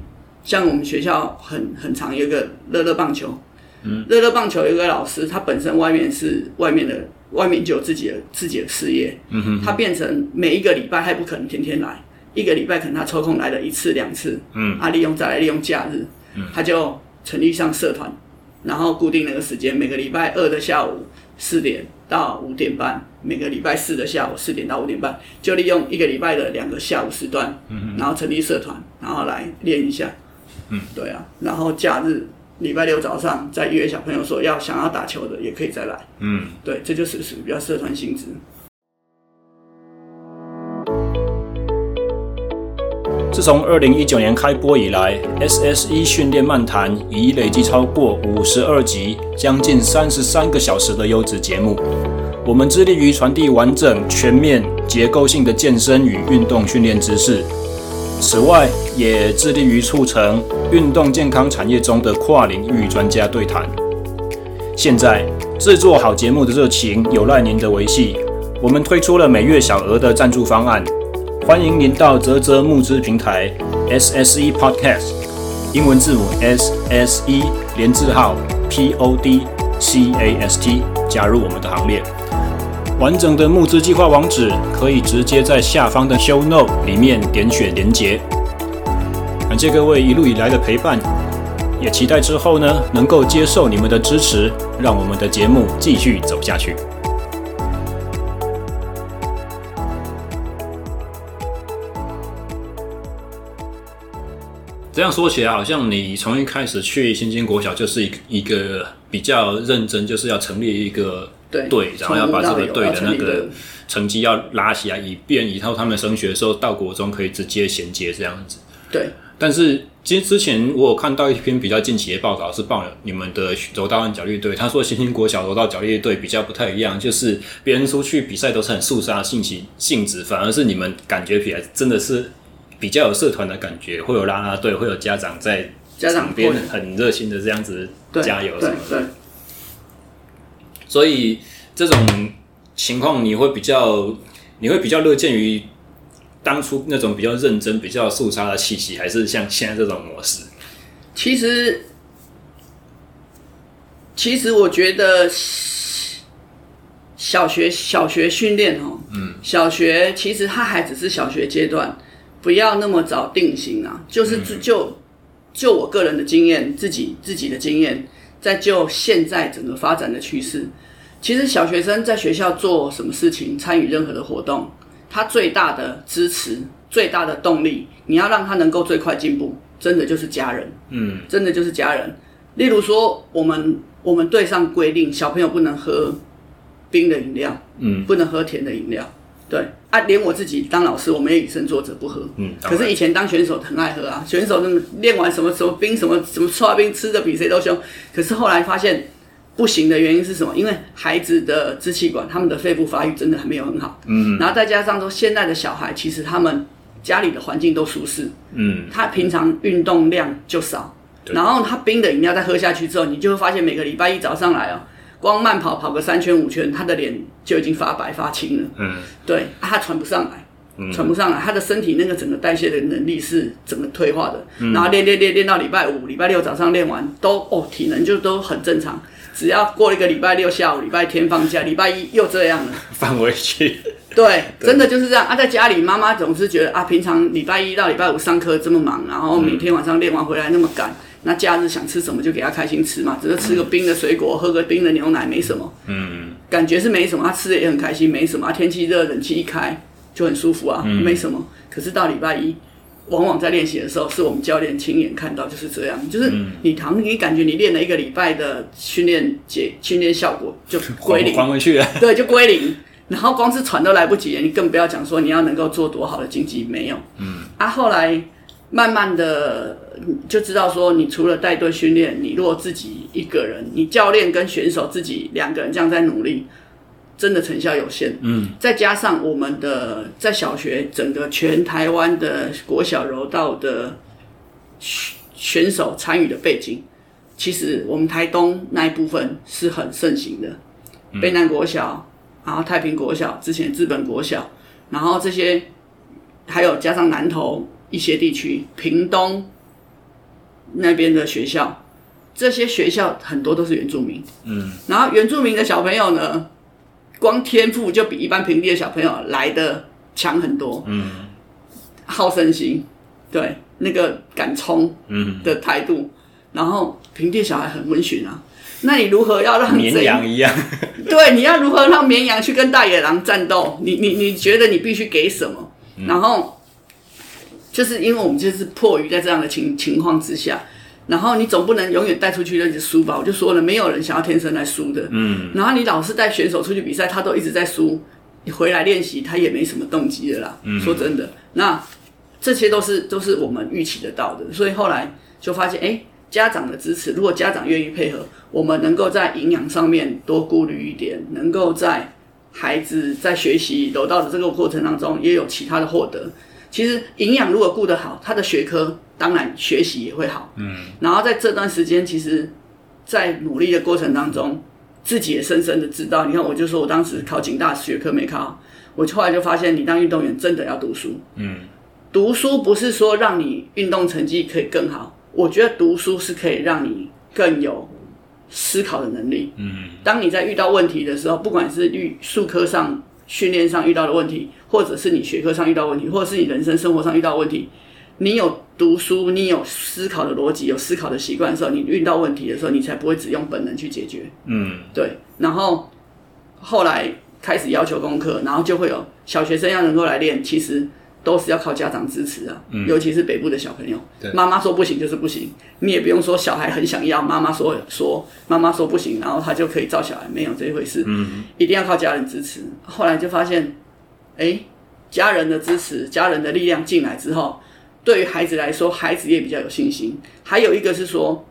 像我们学校很很常有一个乐乐棒球，嗯，乐乐棒球有一个老师，他本身外面是外面的，外面就有自己的自己的事业，嗯哼，他变成每一个礼拜他也不可能天天来，一个礼拜可能他抽空来了一次两次，嗯，他利用再来利用假日，嗯，他就成立上社团，然后固定那个时间，每个礼拜二的下午四点到五点半，每个礼拜四的下午四点到五点半，就利用一个礼拜的两个下午时段，嗯哼，然后成立社团，然后来练一下。嗯，对啊，然后假日礼拜六早上再约小朋友说要想要打球的也可以再来。嗯，对，这就是属于比较社团性质。自从二零一九年开播以来，SSE 训练漫谈已累计超过五十二集，将近三十三个小时的优质节目。我们致力于传递完整、全面、结构性的健身与运动训练知识。此外，也致力于促成运动健康产业中的跨领域专家对谈。现在制作好节目的热情有赖您的维系，我们推出了每月小额的赞助方案，欢迎您到泽泽募资平台 SSE Podcast 英文字母 S S E 连字号 P O D C A S T 加入我们的行列。完整的募资计划网址可以直接在下方的 Show Note 里面点选连结。感谢各位一路以来的陪伴，也期待之后呢能够接受你们的支持，让我们的节目继续走下去。这样说起来，好像你从一开始去新兴国小就是一一个比较认真，就是要成立一个。对，然后要把这个队的那个成绩要拉起来，以便以后他们升学的时候到国中可以直接衔接这样子。对，但是其实之前我有看到一篇比较近期的报道，是报了你们的柔道和角力队。他说新兴国小柔道角力队比较不太一样，就是别人出去比赛都是很肃杀性情性质，反而是你们感觉起来真的是比较有社团的感觉，会有啦啦队，会有家长在场边很热心的这样子加油什么的。所以这种情况，你会比较，你会比较乐见于当初那种比较认真、比较肃杀的气息，还是像现在这种模式？其实，其实我觉得小学小学训练哦，嗯，小学其实他还只是小学阶段，不要那么早定型啊。就是就就，就我个人的经验，自己自己的经验，在就现在整个发展的趋势。其实小学生在学校做什么事情，参与任何的活动，他最大的支持、最大的动力，你要让他能够最快进步，真的就是家人。嗯，真的就是家人。例如说，我们我们队上规定，小朋友不能喝冰的饮料，嗯，不能喝甜的饮料。对啊，连我自己当老师，我们也以身作则不喝。嗯，可是以前当选手很爱喝啊，选手那么练完什么什么冰什么什么刷冰，吃的比谁都凶。可是后来发现不行的原因是什么？因为孩子的支气管，他们的肺部发育真的还没有很好。嗯，然后再加上说，现在的小孩其实他们家里的环境都舒适。嗯，他平常运动量就少，然后他冰的饮料再喝下去之后，你就会发现每个礼拜一早上来哦。光慢跑跑个三圈五圈，他的脸就已经发白发青了。嗯，对，啊、他喘不上来，嗯、喘不上来，他的身体那个整个代谢的能力是整个退化的。嗯、然后练练练练到礼拜五、礼拜六早上练完，都哦体能就都很正常。只要过了一个礼拜六下午、礼拜天放假，礼拜一又这样了，放回去。对，真的就是这样。啊，在家里妈妈总是觉得啊，平常礼拜一到礼拜五上课这么忙，然后每天晚上练完回来那么赶。那假日想吃什么就给他开心吃嘛，只是吃个冰的水果，喝个冰的牛奶，没什么。嗯，感觉是没什么，他吃的也很开心，没什么。天气热，冷气一开就很舒服啊，嗯、没什么。可是到礼拜一，往往在练习的时候，是我们教练亲眼看到就是这样，就是你堂你感觉你练了一个礼拜的训练结训练效果就归零，还回去了。对，就归零。然后光是喘都来不及，你更不要讲说你要能够做多好的经济，没有。嗯，啊，后来。慢慢的就知道说，你除了带队训练，你如果自己一个人，你教练跟选手自己两个人这样在努力，真的成效有限。嗯，再加上我们的在小学整个全台湾的国小柔道的选手参与的背景，其实我们台东那一部分是很盛行的，北南国小，然后太平国小，之前日本国小，然后这些还有加上南投。一些地区，屏东那边的学校，这些学校很多都是原住民。嗯，然后原住民的小朋友呢，光天赋就比一般平地的小朋友来的强很多。嗯，好胜心，对，那个敢冲，嗯的态度，嗯、然后平地小孩很温驯啊。那你如何要让绵羊一样？对，你要如何让绵羊去跟大野狼战斗？你你你觉得你必须给什么？嗯、然后。就是因为我们就是迫于在这样的情情况之下，然后你总不能永远带出去就一直输吧？我就说了，没有人想要天生来输的。嗯。然后你老是带选手出去比赛，他都一直在输，你回来练习他也没什么动机的啦。嗯。说真的，那这些都是都是我们预期得到的，所以后来就发现，哎，家长的支持，如果家长愿意配合，我们能够在营养上面多顾虑一点，能够在孩子在学习柔道的这个过程当中也有其他的获得。其实营养如果顾得好，他的学科当然学习也会好。嗯，然后在这段时间，其实，在努力的过程当中，自己也深深的知道。你看，我就说我当时考警大学科没考好，我后来就发现，你当运动员真的要读书。嗯，读书不是说让你运动成绩可以更好，我觉得读书是可以让你更有思考的能力。嗯，当你在遇到问题的时候，不管是遇术科上。训练上遇到的问题，或者是你学科上遇到问题，或者是你人生生活上遇到问题，你有读书，你有思考的逻辑，有思考的习惯的时候，你遇到问题的时候，你才不会只用本能去解决。嗯，对。然后后来开始要求功课，然后就会有小学生要能够来练，其实。都是要靠家长支持啊，嗯、尤其是北部的小朋友，妈妈说不行就是不行，你也不用说小孩很想要，妈妈说说妈妈说不行，然后他就可以照小孩，没有这一回事，嗯、一定要靠家人支持。后来就发现，哎、欸，家人的支持，家人的力量进来之后，对于孩子来说，孩子也比较有信心。还有一个是说，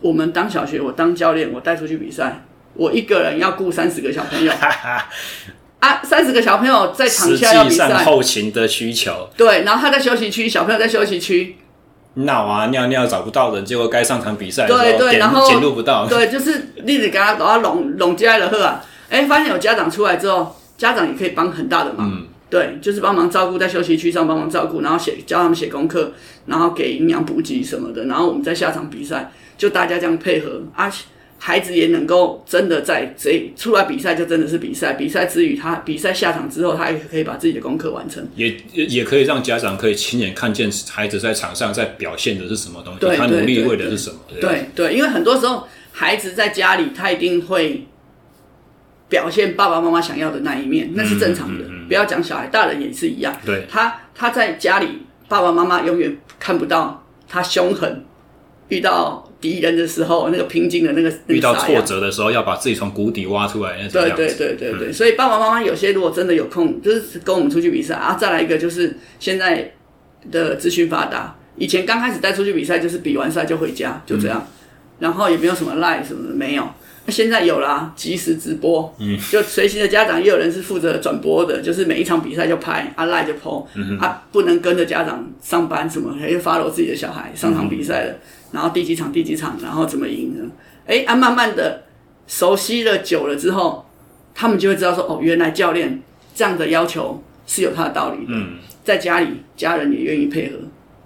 我们当小学，我当教练，我带出去比赛，我一个人要雇三十个小朋友。啊，三十个小朋友在场下要比赛，后勤的需求。对，然后他在休息区，小朋友在休息区闹啊尿尿找不到人，结果该上场比赛的时候，对对，然后进入不到。对，就是例子给他搞他拢拢进来了呵啊！哎，发现有家长出来之后，家长也可以帮很大的忙。嗯，对，就是帮忙照顾在休息区上帮忙照顾，然后写教他们写功课，然后给营养补给什么的，然后我们再下场比赛，就大家这样配合啊。孩子也能够真的在这出来比赛，就真的是比赛。比赛之余，他比赛下场之后，他也可以把自己的功课完成。也也可以让家长可以亲眼看见孩子在场上在表现的是什么东西，他努力为的是什么。对对，对，对，因为很多时候孩子在家里，他一定会表现爸爸妈妈想要的那一面，那是正常的。嗯嗯嗯、不要讲小孩，大人也是一样。对，他他在家里，爸爸妈妈永远看不到他凶狠，遇到敌人的时候那个平静的那个。遇到挫折的时候，要把自己从谷底挖出来那种。对对对对对，嗯、所以爸爸妈妈有些如果真的有空，就是跟我们出去比赛啊。再来一个就是现在的资讯发达，以前刚开始带出去比赛就是比完赛就回家，就这样，嗯、然后也没有什么赖什么的，没有。那现在有啦，即时直播，嗯，就随行的家长也有人是负责转播的，就是每一场比赛就拍，啊赖就 po，嗯不能跟着家长上班什么，还要 follow 自己的小孩上场比赛的，然后第几场第几场，然后怎么赢呢？哎，啊慢慢的熟悉了久了之后，他们就会知道说，哦，原来教练这样的要求是有他的道理的，嗯，在家里家人也愿意配合，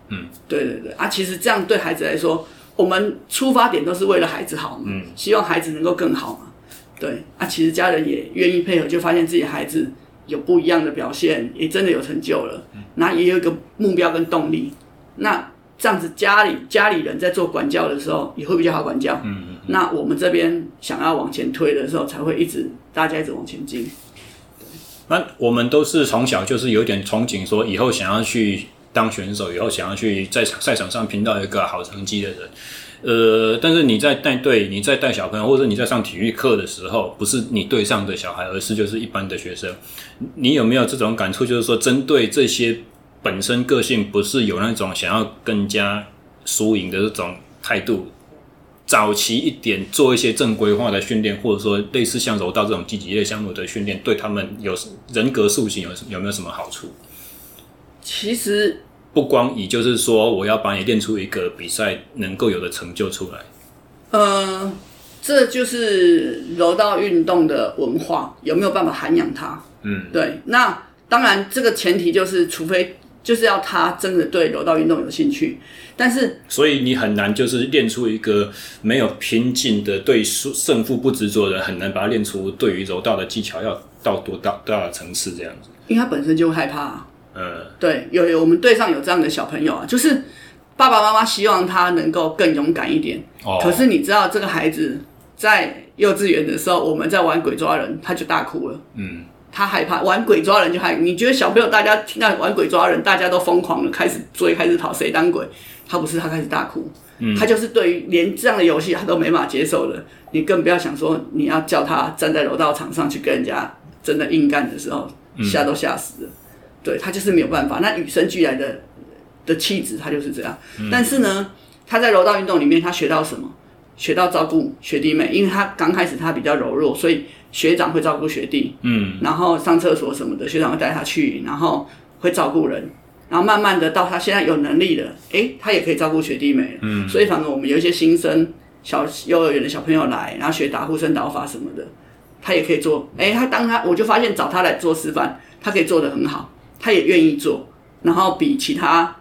嗯，对对对，啊其实这样对孩子来说。我们出发点都是为了孩子好嘛，嗯，希望孩子能够更好嘛，对。啊，其实家人也愿意配合，就发现自己孩子有不一样的表现，也真的有成就了，那也有一个目标跟动力，那这样子家里家里人在做管教的时候也会比较好管教，嗯嗯，那我们这边想要往前推的时候，才会一直大家一直往前进。那我们都是从小就是有点憧憬，说以后想要去。当选手以后，想要去在赛场上拼到一个好成绩的人，呃，但是你在带队、你在带小朋友，或者你在上体育课的时候，不是你队上的小孩，而是就是一般的学生。你有没有这种感触？就是说，针对这些本身个性不是有那种想要更加输赢的这种态度，早期一点做一些正规化的训练，或者说类似像柔道这种积极类项目的训练，对他们有人格塑形有有没有什么好处？其实不光以就是说，我要把你练出一个比赛能够有的成就出来。呃，这就是柔道运动的文化，有没有办法涵养它？嗯，对。那当然，这个前提就是，除非就是要他真的对柔道运动有兴趣。但是，所以你很难就是练出一个没有拼劲的、对胜胜负不执着的人，很难把他练出对于柔道的技巧要到多大多大的层次这样子。因为他本身就害怕啊。呃，对，有有我们队上有这样的小朋友啊，就是爸爸妈妈希望他能够更勇敢一点。哦。可是你知道，这个孩子在幼稚园的时候，我们在玩鬼抓人，他就大哭了。嗯。他害怕玩鬼抓人就害，你觉得小朋友大家听到玩鬼抓人，大家都疯狂了，开始追，开始跑，谁当鬼？他不是，他开始大哭。嗯。他就是对于连这样的游戏他都没法接受了，你更不要想说你要叫他站在柔道场上去跟人家真的硬干的时候，吓都吓死了。嗯对，他就是没有办法，那与生俱来的的气质，他就是这样。嗯、但是呢，他在柔道运动里面，他学到什么？学到照顾学弟妹，因为他刚开始他比较柔弱，所以学长会照顾学弟，嗯，然后上厕所什么的，学长会带他去，然后会照顾人，然后慢慢的到他现在有能力了，诶，他也可以照顾学弟妹，嗯，所以反正我们有一些新生小幼儿园的小朋友来，然后学打护身导法什么的，他也可以做，诶，他当他我就发现找他来做示范，他可以做得很好。他也愿意做，然后比其他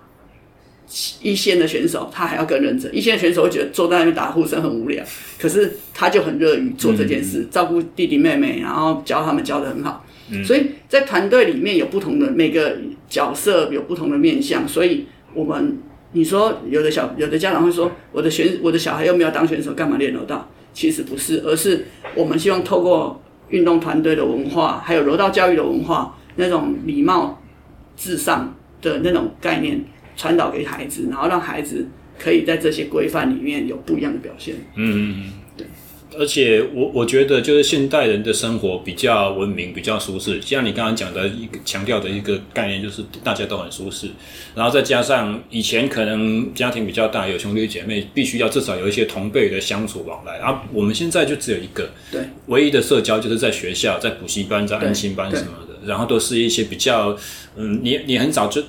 一线的选手他还要更认真。一线的选手会觉得坐在那边打呼声很无聊，可是他就很乐于做这件事，嗯、照顾弟弟妹妹，然后教他们教的很好。嗯、所以在团队里面有不同的每个角色有不同的面向，所以我们你说有的小有的家长会说，我的选我的小孩又没有当选手，干嘛练柔道？其实不是，而是我们希望透过运动团队的文化，还有柔道教育的文化，那种礼貌。至上的那种概念传导给孩子，然后让孩子可以在这些规范里面有不一样的表现。嗯嗯，对。而且我我觉得，就是现代人的生活比较文明，比较舒适。像你刚刚讲的一个强调的一个概念，就是大家都很舒适。然后再加上以前可能家庭比较大，有兄弟姐妹，必须要至少有一些同辈的相处往来。然后我们现在就只有一个，对，唯一的社交就是在学校、在补习班、在安心班什么的。然后都是一些比较，嗯，你你很早就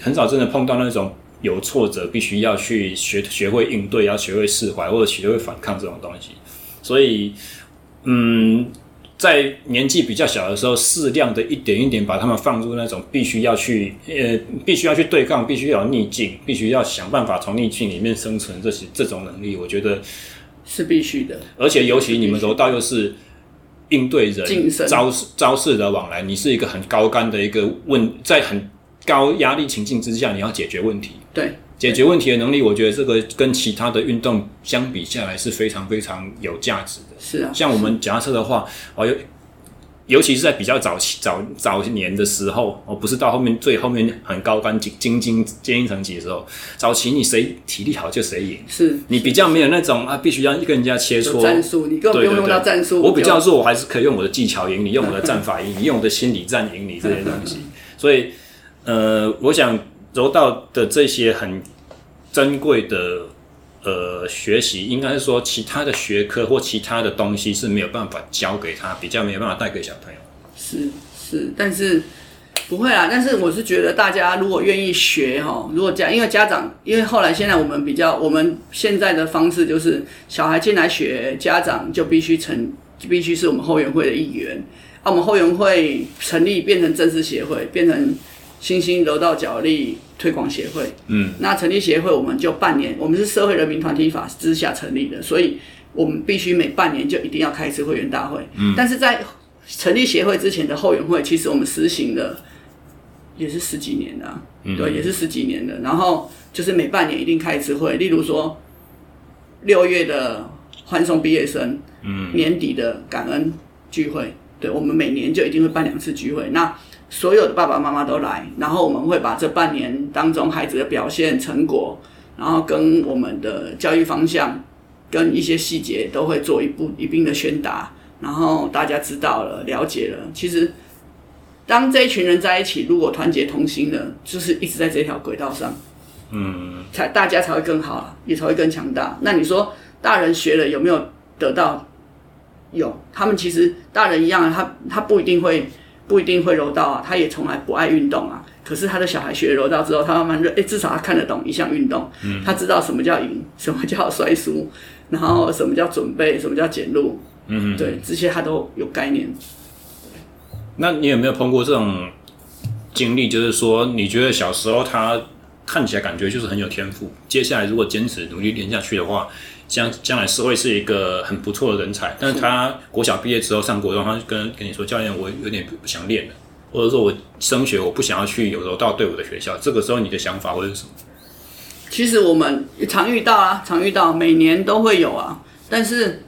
很少真的碰到那种有挫折，必须要去学学会应对，要学会释怀或者学会反抗这种东西。所以，嗯，在年纪比较小的时候，适量的一点一点把他们放入那种必须要去呃，必须要去对抗，必须要有逆境，必须要想办法从逆境里面生存这些这种能力，我觉得是必须的。而且尤其你们柔道又是。应对人招式招式的往来，你是一个很高干的一个问，在很高压力情境之下，你要解决问题。对，解决问题的能力，我觉得这个跟其他的运动相比下来是非常非常有价值的。是啊，像我们假设的话，哦，有尤其是在比较早期、早早年的时候，哦，不是到后面最后面很高端精精精精英层级的时候，早期你谁体力好就谁赢，是你比较没有那种啊，必须要跟人家切磋战术，你根本不用用到战术。我比较弱，我还是可以用我的技巧赢你，用我的战法赢你，用我的心理战赢你这些东西。所以，呃，我想柔道的这些很珍贵的。呃，学习应该是说其他的学科或其他的东西是没有办法教给他，比较没有办法带给小朋友。是是，但是不会啦。但是我是觉得大家如果愿意学哈，如果家因为家长，因为后来现在我们比较，我们现在的方式就是小孩进来学，家长就必须成，必须是我们后援会的一员。啊，我们后援会成立变成正式协会，变成。新兴柔道角力推广协会，嗯，那成立协会我们就半年，我们是社会人民团体法之下成立的，所以我们必须每半年就一定要开一次会员大会。嗯，但是在成立协会之前的后援会，其实我们实行的也是十几年了，嗯，对，也是十几年的。然后就是每半年一定开一次会，例如说六月的欢送毕业生，嗯，年底的感恩聚会，对，我们每年就一定会办两次聚会。那所有的爸爸妈妈都来，然后我们会把这半年当中孩子的表现成果，然后跟我们的教育方向，跟一些细节都会做一步一并的宣达，然后大家知道了、了解了。其实，当这一群人在一起，如果团结同心的，就是一直在这条轨道上，嗯，才大家才会更好，也才会更强大。那你说，大人学了有没有得到？有，他们其实大人一样，他他不一定会。不一定会柔道啊，他也从来不爱运动啊。可是他的小孩学柔道之后，他慢慢就，哎，至少他看得懂一项运动，嗯，他知道什么叫赢，什么叫摔输，然后什么叫准备，什么叫减路，嗯，对，这些他都有概念。那你有没有碰过这种经历？就是说，你觉得小时候他看起来感觉就是很有天赋，接下来如果坚持努力练下去的话，将将来是会是一个很不错的人才，但是他国小毕业之后上国中，他就跟跟你说，教练，我有点不想练了，或者说我升学我不想要去有柔道队伍的学校，这个时候你的想法会是什么？其实我们常遇到啊，常遇到，每年都会有啊，但是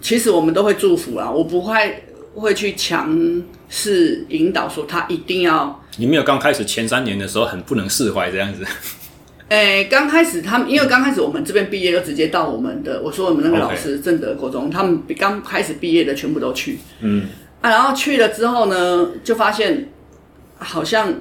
其实我们都会祝福啊，我不会会去强势引导说他一定要。你没有刚开始前三年的时候很不能释怀这样子。诶、欸，刚开始他们，因为刚开始我们这边毕业就直接到我们的，我说我们那个老师正德国中，他们刚开始毕业的全部都去，嗯，啊，然后去了之后呢，就发现好像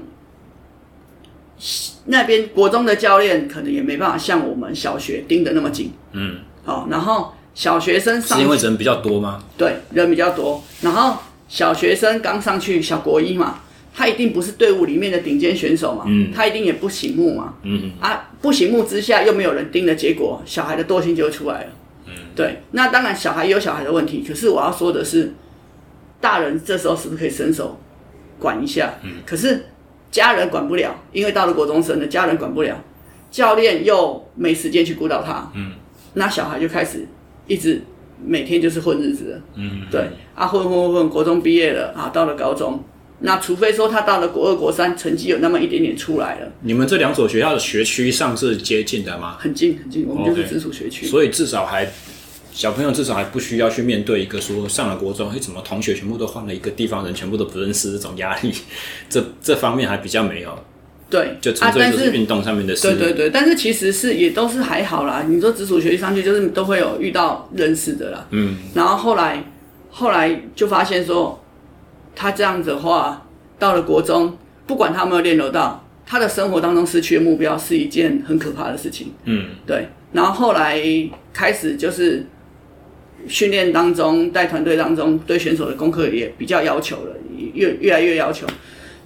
那边国中的教练可能也没办法像我们小学盯得那么紧，嗯，好，然后小学生上，是因为人比较多吗？对，人比较多，然后小学生刚上去小国一嘛。他一定不是队伍里面的顶尖选手嘛，嗯，他一定也不醒目嘛，嗯，啊，不醒目之下又没有人盯的结果，小孩的惰性就会出来了，嗯，对，那当然小孩也有小孩的问题，可是我要说的是，大人这时候是不是可以伸手管一下？嗯，可是家人管不了，因为到了国中生的家人管不了，教练又没时间去辅导他，嗯，那小孩就开始一直每天就是混日子了，嗯，对，啊，混混混混，国中毕业了啊，到了高中。那除非说他到了国二、国三，成绩有那么一点点出来了。你们这两所学校的学区上是接近的吗？很近很近，我们就是直属学区。Okay. 所以至少还小朋友至少还不需要去面对一个说上了国中，哎，怎么同学全部都换了一个地方人，全部都不认识这种压力。这这方面还比较没有。对，就纯粹就是运动上面的事。对对对，但是其实是也都是还好啦。你说直属学区上去，就是都会有遇到认识的啦。嗯。然后后来后来就发现说。他这样子的话，到了国中，不管他有没有练柔道，他的生活当中失去的目标是一件很可怕的事情。嗯，对。然后后来开始就是训练当中，带团队当中，对选手的功课也比较要求了，越越来越要求。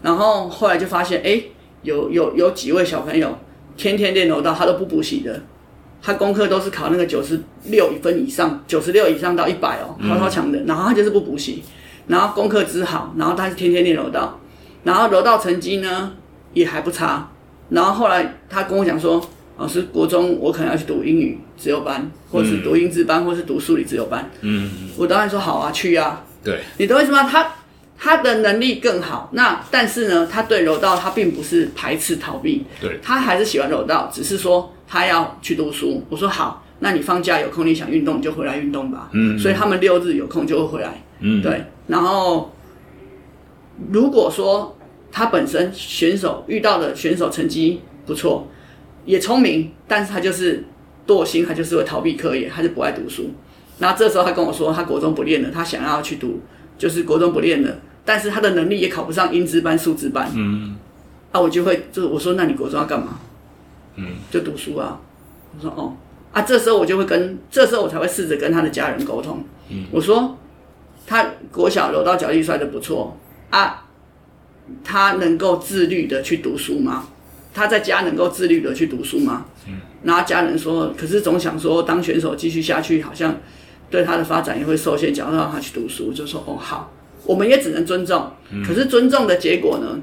然后后来就发现，哎，有有有几位小朋友天天练柔道，他都不补习的，他功课都是考那个九十六分以上，九十六以上到一百哦，超超强的。然后他就是不补习。然后功课之好，然后他是天天练柔道，然后柔道成绩呢也还不差。然后后来他跟我讲说，老师，国中我可能要去读英语自由班，或是读英资班，或是读数理自由班。嗯，我当然说好啊，去啊。对，你懂我意思吗？他他的能力更好，那但是呢，他对柔道他并不是排斥逃避，对，他还是喜欢柔道，只是说他要去读书。我说好，那你放假有空，你想运动你就回来运动吧。嗯，所以他们六日有空就会回来。嗯，对。然后如果说他本身选手遇到的选手成绩不错，也聪明，但是他就是惰性，他就是会逃避课业，他就不爱读书。然后这时候他跟我说，他国中不练了，他想要去读，就是国中不练了，但是他的能力也考不上英资班、数资班。嗯，啊，我就会就我说，那你国中要干嘛？嗯，就读书啊。我说哦，啊，这时候我就会跟，这时候我才会试着跟他的家人沟通。嗯，我说他国小柔道脚力摔的不错啊，他能够自律的去读书吗？他在家能够自律的去读书吗？嗯，然后家人说，可是总想说当选手继续下去，好像。对他的发展也会受限，讲让他去读书，就说哦好，我们也只能尊重。可是尊重的结果呢？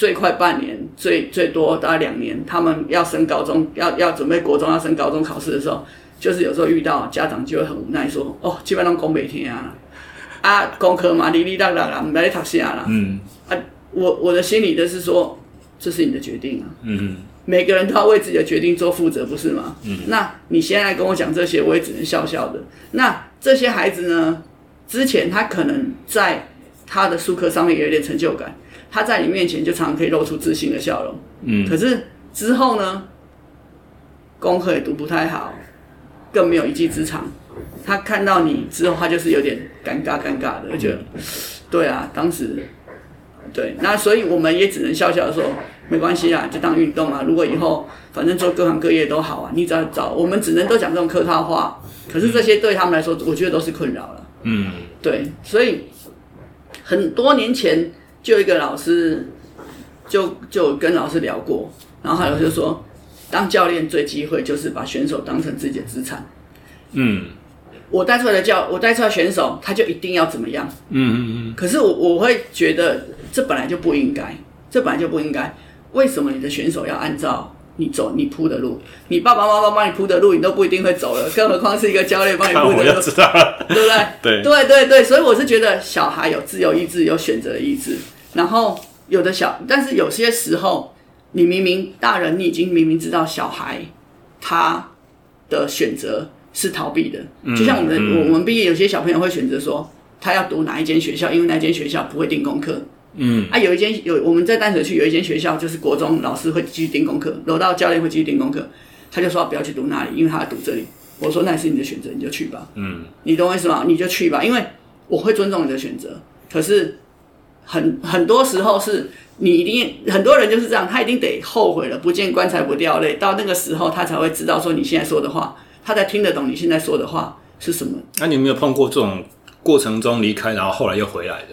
最快半年，最最多大概两年，他们要升高中，要要准备国中要升高中考试的时候，就是有时候遇到家长就会很无奈说，哦，基本上讲不听啊，啊功课嘛，哩哩啦啦啦，唔来读啥啦。嗯，啊，我我的心里的是说，这是你的决定啊。嗯。每个人都要为自己的决定做负责，不是吗？嗯。那你现在跟我讲这些，我也只能笑笑的。那这些孩子呢？之前他可能在他的术科上面有一点成就感，他在你面前就常常可以露出自信的笑容。嗯。可是之后呢？功课也读不太好，更没有一技之长。他看到你之后，他就是有点尴尬尴尬的，就觉得对啊，当时。对，那所以我们也只能笑笑说，没关系啊，就当运动啊。如果以后反正做各行各业都好啊，你只要找，我们只能都讲这种客套话。可是这些对他们来说，我觉得都是困扰了。嗯，对，所以很多年前就一个老师就就跟老师聊过，然后还有就说，当教练最忌讳就是把选手当成自己的资产。嗯。我带出来的教，我带出来的选手，他就一定要怎么样？嗯嗯嗯。可是我我会觉得，这本来就不应该，这本来就不应该。为什么你的选手要按照你走你铺的路？你爸爸妈妈帮你铺的路，你都不一定会走了，更何况是一个教练帮你铺的路，知道对不对？对对对对，所以我是觉得小孩有自由意志，有选择的意志。然后有的小，但是有些时候，你明明大人，你已经明明知道小孩他的选择。是逃避的，就像我们、嗯、我们毕业，有些小朋友会选择说他要读哪一间学校，因为那间学校不会定功课。嗯，啊，有一间有我们在淡水区有一间学校，就是国中老师会继续盯功课，柔道教练会继续盯功课，他就说不要去读那里，因为他要读这里。我说那也是你的选择，你就去吧。嗯，你懂我意思吗？你就去吧，因为我会尊重你的选择。可是很很多时候是你一定很多人就是这样，他一定得后悔了，不见棺材不掉泪，到那个时候他才会知道说你现在说的话。他才听得懂你现在说的话是什么？那你有没有碰过这种过程中离开，然后后来又回来的？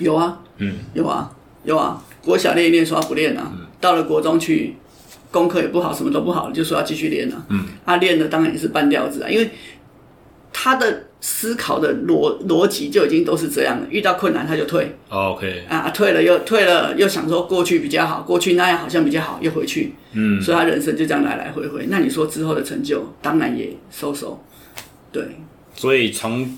有啊，嗯，有啊，有啊。国小练一练，说他不练了，嗯，到了国中去，功课也不好，什么都不好，就说要继续练了。嗯，他练的当然也是半吊子啊，因为他的。思考的逻逻辑就已经都是这样了，遇到困难他就退。Oh, OK 啊，退了又退了，又想说过去比较好，过去那样好像比较好，又回去。嗯，所以他人生就这样来来回回。那你说之后的成就，当然也收收。对，所以从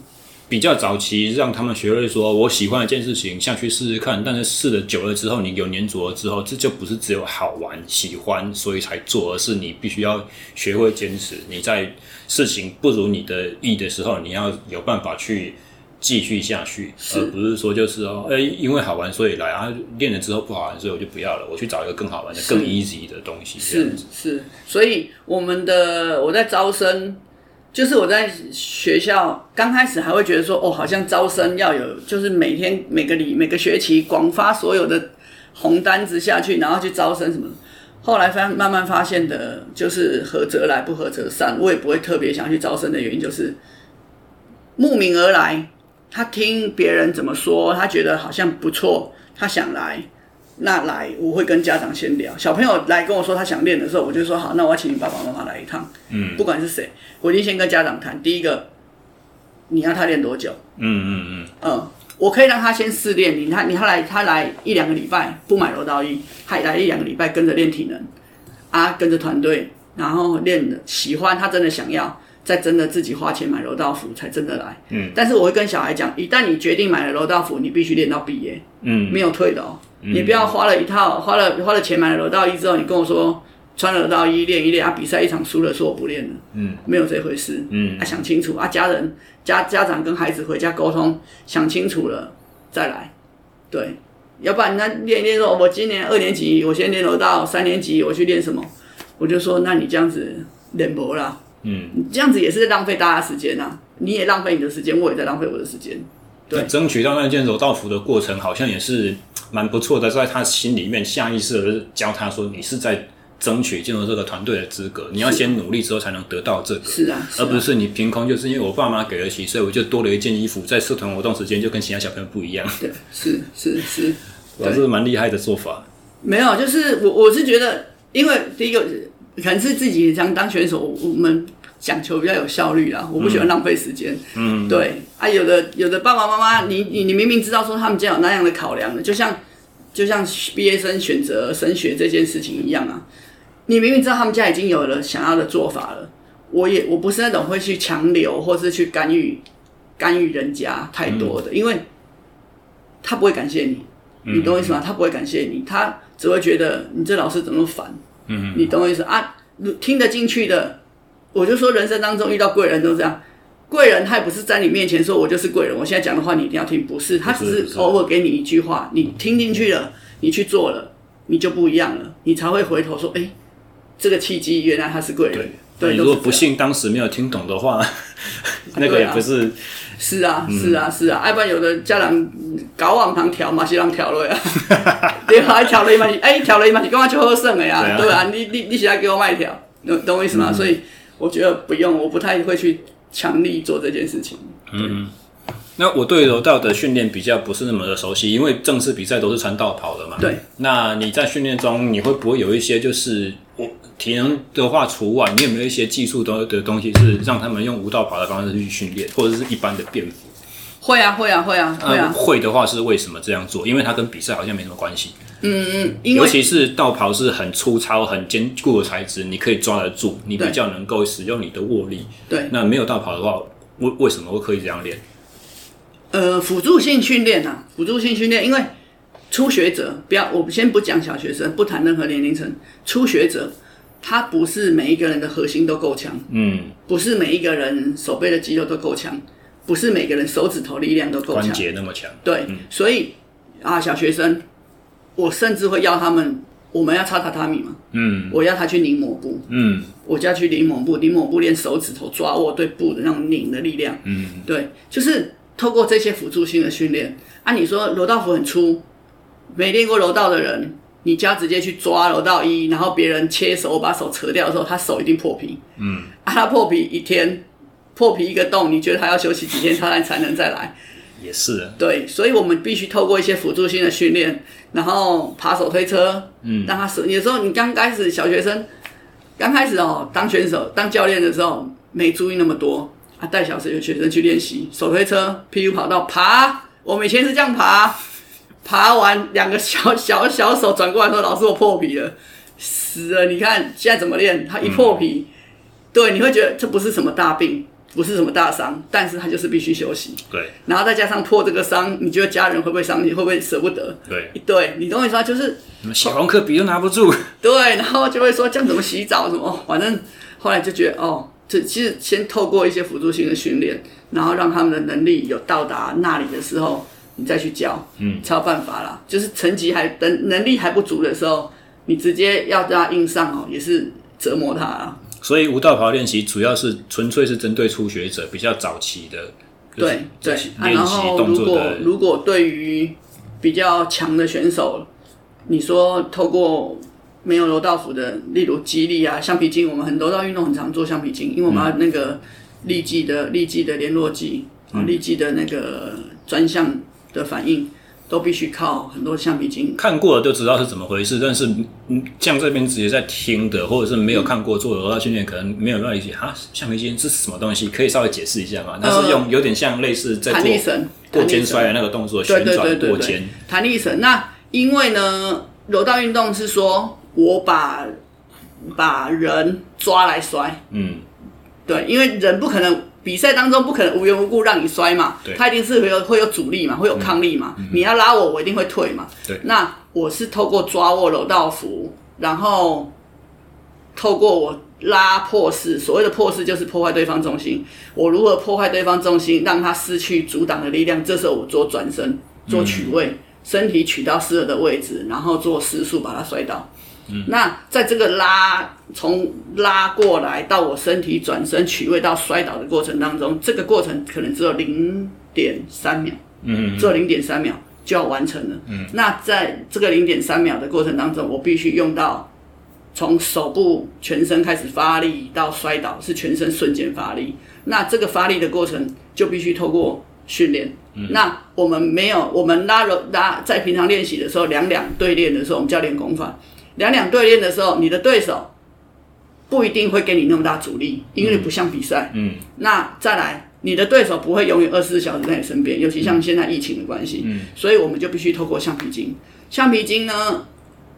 比较早期让他们学会说，我喜欢一件事情，下去试试看。但是试了久了之后，你有粘着了之后，这就不是只有好玩、喜欢所以才做，而是你必须要学会坚持。你在。事情不如你的意的时候，你要有办法去继续下去，而不是说就是哦，哎，因为好玩所以来啊，练了之后不好玩，所以我就不要了，我去找一个更好玩的、更 easy 的东西。是是，所以我们的我在招生，就是我在学校刚开始还会觉得说，哦，好像招生要有，就是每天每个礼每个学期广发所有的红单子下去，然后去招生什么。后来发慢慢发现的，就是合则来，不合则散。我也不会特别想去招生的原因，就是慕名而来。他听别人怎么说，他觉得好像不错，他想来，那来我会跟家长先聊。小朋友来跟我说他想练的时候，我就说好，那我要请你爸爸妈妈来一趟。嗯，不管是谁，我一定先跟家长谈。第一个，你要他练多久？嗯嗯嗯嗯。我可以让他先试练，你看，你他来，他来一两个礼拜不买柔道衣，他来一两个礼拜跟着练体能，啊，跟着团队，然后练的喜欢，他真的想要，再真的自己花钱买柔道服才真的来。嗯，但是我会跟小孩讲，一旦你决定买了柔道服，你必须练到毕业，嗯，没有退的哦，嗯，你不要花了一套，花了花了钱买了柔道衣之后，你跟我说穿了柔道衣练一练啊，比赛一场输了，说我不练了，嗯，没有这回事，嗯，啊，想清楚啊，家人。家家长跟孩子回家沟通，想清楚了再来，对，要不然那练练说，我今年二年级，我先练柔道，三年级我去练什么？我就说，那你这样子练不啦？嗯，这样子也是浪费大家时间啊！你也浪费你的时间，我也在浪费我的时间。对，争取到那件柔道服的过程，好像也是蛮不错的，在他心里面下意识的教他说，你是在。争取进入这个团队的资格，你要先努力之后才能得到这个，是啊，是啊，而不是你凭空就是因为我爸妈给了起，所以我就多了一件衣服，在社团活动时间就跟其他小朋友不一样。对，是是是，我 是蛮厉害的做法。没有，就是我我是觉得，因为第一个可能是自己想当选手，我们讲求比较有效率啦，我不喜欢浪费时间。嗯，对啊，有的有的爸爸妈妈，你你你明明知道说他们家有那样的考量的，就像就像毕业生选择升学这件事情一样啊。你明明知道他们家已经有了想要的做法了，我也我不是那种会去强留或是去干预干预人家太多的，嗯、因为他不会感谢你，你懂我意思吗？他不会感谢你，他只会觉得你这老师怎么烦，嗯，你懂我意思啊？听得进去的，我就说人生当中遇到贵人都这样，贵人他也不是在你面前说我就是贵人，我现在讲的话你一定要听，不是，他只是偶尔给你一句话，你听进去了，你去做了，你就不一样了，你才会回头说，哎、欸。这个契机，原来他是贵人。对，对，如果不幸当时没有听懂的话，那个也不是。是啊，是啊，是啊，要不然有的家长搞往堂调嘛，是让调了呀。对啊，调了一嘛，哎，调了一嘛，你干嘛就喝剩了呀？对啊，你你你现在给我卖调，懂懂我意思吗？所以我觉得不用，我不太会去强力做这件事情。嗯。那我对柔道的训练比较不是那么的熟悉，因为正式比赛都是穿道袍的嘛。对。那你在训练中，你会不会有一些就是我体能的话除外，你有没有一些技术的的东西是让他们用无道袍的方式去训练，或者是一般的便服？会啊，会啊，会啊，会啊。会的话是为什么这样做？因为它跟比赛好像没什么关系。嗯嗯。尤其是道袍是很粗糙、很坚固的材质，你可以抓得住，你比较能够使用你的握力。对。那没有道袍的话，为为什么会可以这样练？呃，辅助性训练啊，辅助性训练，因为初学者不要，我先不讲小学生，不谈任何年龄层，初学者他不是每一个人的核心都够强，嗯，不是每一个人手背的肌肉都够强，不是每个人手指头力量都够强，关节那么强，对，嗯、所以啊，小学生，我甚至会要他们，我们要擦榻榻米嘛，嗯，我要他去拧抹布，嗯，我就要去拧抹布，拧抹布练手指头抓握对布的那种拧的力量，嗯，对，就是。透过这些辅助性的训练，啊，你说柔道服很粗，没练过柔道的人，你家直接去抓柔道衣，然后别人切手把手扯掉的时候，他手一定破皮。嗯，啊，他破皮一天，破皮一个洞，你觉得他要休息几天，他才能再来？也是。对，所以我们必须透过一些辅助性的训练，然后爬手推车，嗯，让他手。有时候你刚开始小学生，刚开始哦，当选手、当教练的时候，没注意那么多。他带小学学生去练习手推车、PU 跑道爬。我们以前是这样爬，爬完两个小小小手转过来说：“老师，我破皮了，死了！”你看现在怎么练？他一破皮，嗯、对，你会觉得这不是什么大病，不是什么大伤，但是他就是必须休息。对，然后再加上破这个伤，你觉得家人会不会伤你？会不会舍不得？对，对，你懂我意思吗？就是小红课笔都拿不住。对，然后就会说这样怎么洗澡什么，反正后来就觉得哦。其实先透过一些辅助性的训练，然后让他们的能力有到达那里的时候，你再去教，嗯，才有办法啦。就是成绩还等能力还不足的时候，你直接要让他硬上哦，也是折磨他啊。所以无道袍练习主要是纯粹是针对初学者比较早期的，对对。然后如果如果对于比较强的选手，你说透过。没有柔道服的，例如肌力啊、橡皮筋，我们很多道运动很常做橡皮筋，因为我们要那个立即的、立即的联络剂啊、立即的那个专项的反应，都必须靠很多橡皮筋。看过了就知道是怎么回事，但是嗯，像这边直接在听的，或者是没有看过做柔道训练，可能没有办法理解啊，橡皮筋是什么东西？可以稍微解释一下吗？那是用有点像类似在做过肩摔的那个动作，旋转过肩。弹力绳。那因为呢，柔道运动是说。我把把人抓来摔，嗯，对，因为人不可能比赛当中不可能无缘无故让你摔嘛，对，他一定是会有会有阻力嘛，会有抗力嘛，嗯、你要拉我，我一定会退嘛，对，那我是透过抓握柔道服，然后透过我拉破势，所谓的破势就是破坏对方重心，我如何破坏对方重心，让他失去阻挡的力量，这时候我做转身，做取位。嗯。身体取到适合的位置，然后做时速把他摔倒。嗯，那在这个拉从拉过来到我身体转身取位到摔倒的过程当中，这个过程可能只有零点三秒，嗯，只有零点三秒就要完成了。嗯，那在这个零点三秒的过程当中，我必须用到从手部全身开始发力到摔倒是全身瞬间发力。那这个发力的过程就必须透过训练。嗯，那我们没有，我们拉柔拉在平常练习的时候，两两对练的时候，我们叫练功法。两两对练的时候，你的对手不一定会给你那么大阻力，因为你不像比赛。嗯。那再来，你的对手不会永远二十四小时在你身边，尤其像现在疫情的关系。嗯。所以我们就必须透过橡皮筋。橡皮筋呢，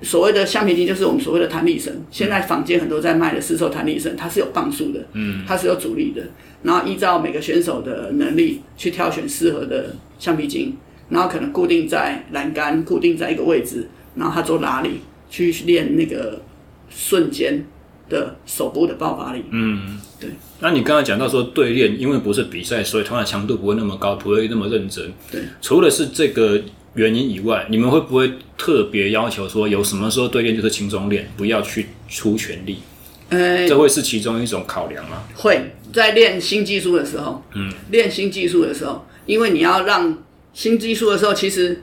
所谓的橡皮筋就是我们所谓的弹力绳。现在坊间很多在卖的市售弹力绳，它是有磅数的。嗯。它是有阻力的，然后依照每个选手的能力去挑选适合的橡皮筋，然后可能固定在栏杆，固定在一个位置，然后它做拉力。去练那个瞬间的手部的爆发力。嗯，对。那你刚才讲到说对练，因为不是比赛，所以它的强度不会那么高，不会那么认真。对。除了是这个原因以外，你们会不会特别要求说，有什么时候对练就是轻松练，不要去出全力？呃，这会是其中一种考量吗？会在练新技术的时候，嗯，练新技术的时候，因为你要让新技术的时候，其实。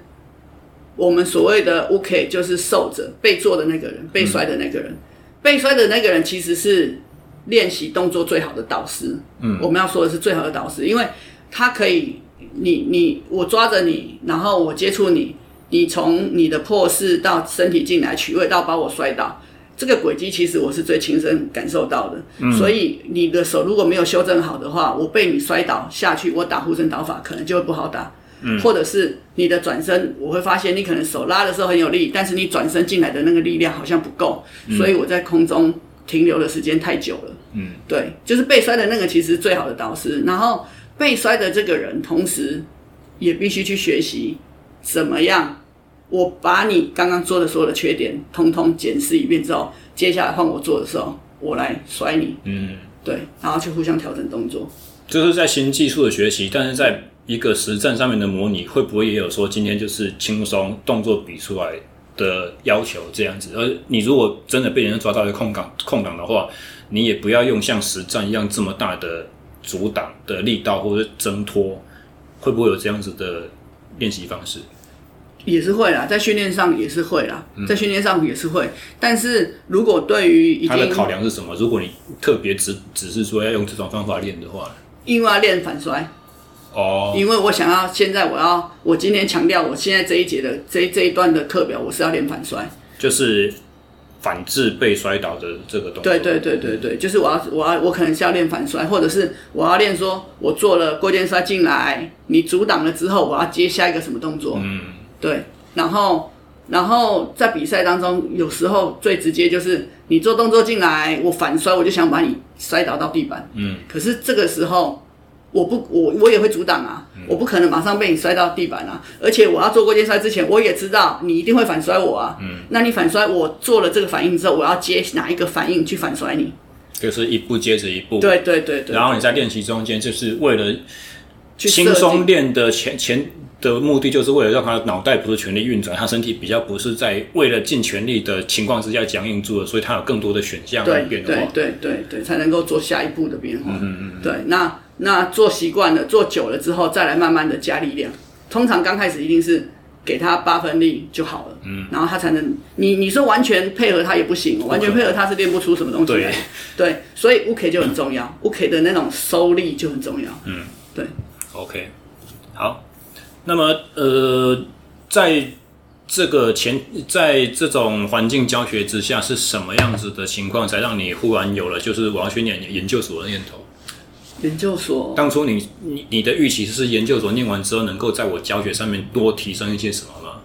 我们所谓的 Uke 就是受者，被做的那个人，被摔的那个人，嗯、被摔的那个人其实是练习动作最好的导师。嗯，我们要说的是最好的导师，因为他可以，你你我抓着你，然后我接触你，你从你的破势到身体进来取位到把我摔倒，这个轨迹其实我是最亲身感受到的。嗯，所以你的手如果没有修正好的话，我被你摔倒下去，我打护身导法可能就会不好打。嗯，或者是你的转身，我会发现你可能手拉的时候很有力，但是你转身进来的那个力量好像不够，嗯，所以我在空中停留的时间太久了。嗯，对，就是被摔的那个其实最好的导师，然后被摔的这个人同时也必须去学习怎么样，我把你刚刚做的所有的缺点通通检视一遍之后，接下来换我做的时候，我来摔你。嗯，对，然后去互相调整动作，就是在新技术的学习，但是在。一个实战上面的模拟，会不会也有说今天就是轻松动作比出来的要求这样子？而你如果真的被人家抓到一个空档空档的话，你也不要用像实战一样这么大的阻挡的力道或者挣脱，会不会有这样子的练习方式？也是会啦，在训练上也是会啦，在训练上也是会。但是如果对于他的考量是什么？如果你特别只只是说要用这种方法练的话，因为要练反摔。哦，因为我想要现在我要我今天强调，我现在这一节的这这一段的课表，我是要练反摔，就是反制被摔倒的这个动作。对对对对对，就是我要我要我可能是要练反摔，或者是我要练说，我做了过肩摔进来，你阻挡了之后，我要接下一个什么动作？嗯，对，然后然后在比赛当中，有时候最直接就是你做动作进来，我反摔，我就想把你摔倒到地板。嗯，可是这个时候。我不，我我也会阻挡啊，嗯，我不可能马上被你摔到地板啊，而且我要做过肩摔之前，我也知道你一定会反摔我啊。嗯，那你反摔我做了这个反应之后，我要接哪一个反应去反摔你？就是一步接着一步。对对对对。然后你在练习中间，就是为了轻松练的前前的目的，就是为了让他脑袋不是全力运转，他身体比较不是在为了尽全力的情况之下僵硬住了，所以他有更多的选项来变化。对对对对，才能够做下一步的变化。嗯嗯嗯。对，那。那做习惯了，做久了之后，再来慢慢的加力量。通常刚开始一定是给他八分力就好了，嗯，然后他才能。你你说完全配合他也不行，完全配合他是练不出什么东西来。对，对，所以 Uke 就很重要，Uke 的那种收力就很重要。嗯，对。OK，好。那么呃，在这个前，在这种环境教学之下，是什么样子的情况，才让你忽然有了就是我要去念研究所的念头？研究所，当初你你你的预期是研究所念完之后能够在我教学上面多提升一些什么吗？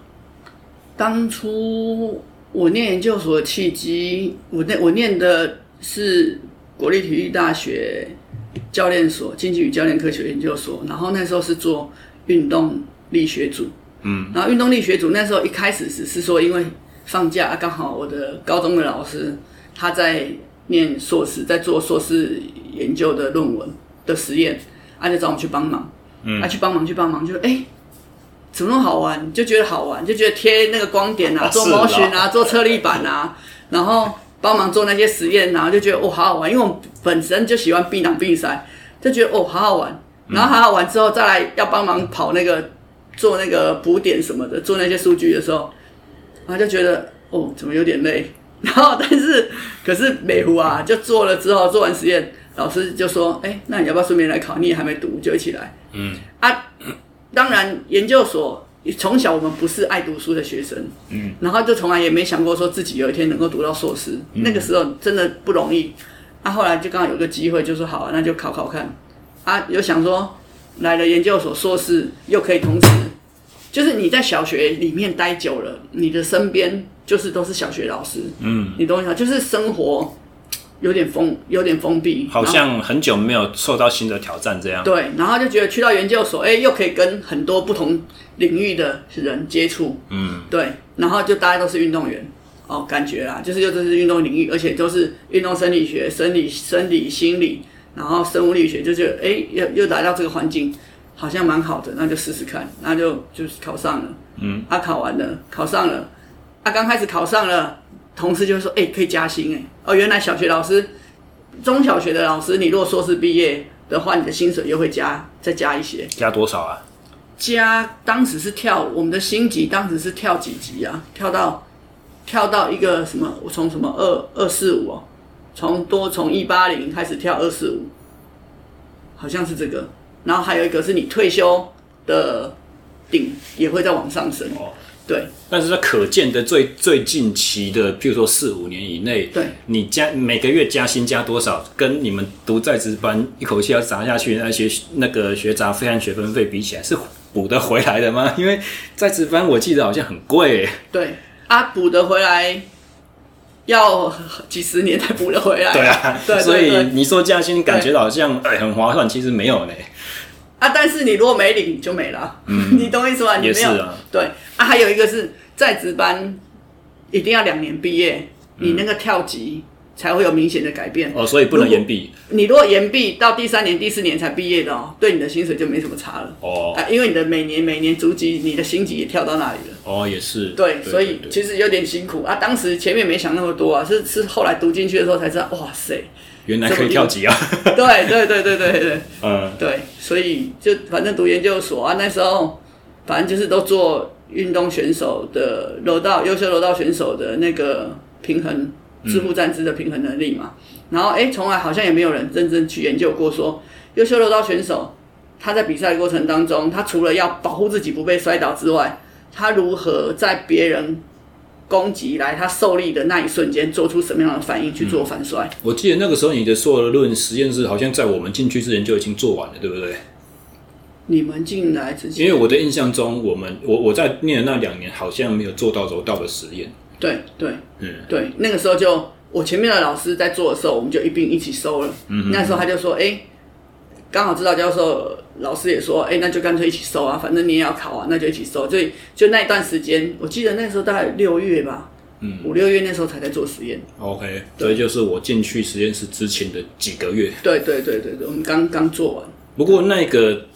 当初我念研究所的契机，我念我念的是国立体育大学教练所竞技与教练科学研究所，然后那时候是做运动力学组，嗯，然后运动力学组那时候一开始只是说因为放假刚好我的高中的老师他在念硕士，在做硕士研究的论文。的实验，啊，就找我们去帮忙，嗯，啊，去帮忙，去帮忙，就哎、欸，怎么那么好玩？就觉得好玩，就觉得贴那个光点啊，哦、做模型啊，做车力板啊，然后帮忙做那些实验啊，就觉得哦好好玩，因为我们本身就喜欢避囊避塞，就觉得哦好好玩。然后好好玩之后，再来要帮忙跑那个做那个补点什么的，做那些数据的时候，然后就觉得哦怎么有点累。然后但是可是美湖啊，就做了之后做完实验，老师就说：“哎，那你要不要顺便来考？你也还没读，就一起来。”嗯啊，当然研究所从小我们不是爱读书的学生，嗯，然后就从来也没想过说自己有一天能够读到硕士。嗯、那个时候真的不容易。啊，后来就刚好有个机会，就说好啊，那就考考看。啊，有想说来了研究所硕士，又可以同时，就是你在小学里面待久了，你的身边就是都是小学老师，嗯，你懂我意思？就是生活。有点封，有点封闭，好像很久没有受到新的挑战这样。对，然后就觉得去到研究所，哎，又可以跟很多不同领域的人接触。嗯，对，然后就大家都是运动员，哦，感觉啦，就是又都是运动领域，而且都是运动生理学、生理、生理心理，然后生物力学，就觉得哎，又又来到这个环境，好像蛮好的，那就试试看，那就就是考上了。嗯，啊，考完了，考上了，啊，刚开始考上了。同事就会说：“哎、欸，可以加薪哎！哦，原来小学老师、中小学的老师，你如果硕士毕业的话，你的薪水又会加再加一些。加多少啊？加当时是跳我们的星级，当时是跳几级啊？跳到跳到一个什么？我从什么二二四五哦，从多从一八零开始跳二四五，好像是这个。然后还有一个是你退休的顶也会再往上升哦。”对，但是它可见的最最近期的，譬如说四五年以内，对，你加每个月加薪加多少，跟你们读在职班一口气要砸下去那些那个学杂费和学分费比起来，是补得回来的吗？因为在职班我记得好像很贵。对啊，补得回来要几十年才补得回来。对啊，对，所以你说加薪感觉好像哎很划算，其实没有呢。啊！但是你如果没领，就没了。嗯，你懂我意思吗？你没有。啊对啊，还有一个是在职班，一定要两年毕业，嗯、你那个跳级才会有明显的改变。哦，所以不能延毕。你如果延毕到第三年、第四年才毕业的哦，对你的薪水就没什么差了。哦。啊，因为你的每年每年逐级，你的薪级也跳到那里了。哦，也是。对，所以其实有点辛苦啊。当时前面没想那么多啊，是是后来读进去的时候才知道，哇塞。原来可以跳级啊！对对对对对对，嗯，对，所以就反正读研究所啊，那时候反正就是都做运动选手的柔道优秀柔道选手的那个平衡自负站姿的平衡能力嘛。嗯、然后哎，从来好像也没有人认真去研究过说优秀柔道选手他在比赛的过程当中，他除了要保护自己不被摔倒之外，他如何在别人攻击来，他受力的那一瞬间，做出什么样的反应去做反摔？嗯，我记得那个时候你的所有的论实验室好像在我们进去之前就已经做完了，对不对？你们进来之前，因为我的印象中，我们我我在念的那两年好像没有做到柔道的实验。对对，嗯，对，那个时候就我前面的老师在做的时候，我们就一并一起收了。嗯，那时候他就说，哎，刚好指导教授。老师也说，哎、欸，那就干脆一起收啊，反正你也要考啊，那就一起收。所以就那一段时间，我记得那时候大概六月吧，嗯，五六月那时候才在做实验。OK，所以就是我进去实验室之前的几个月。对对对对对，我们刚刚做完。不过那个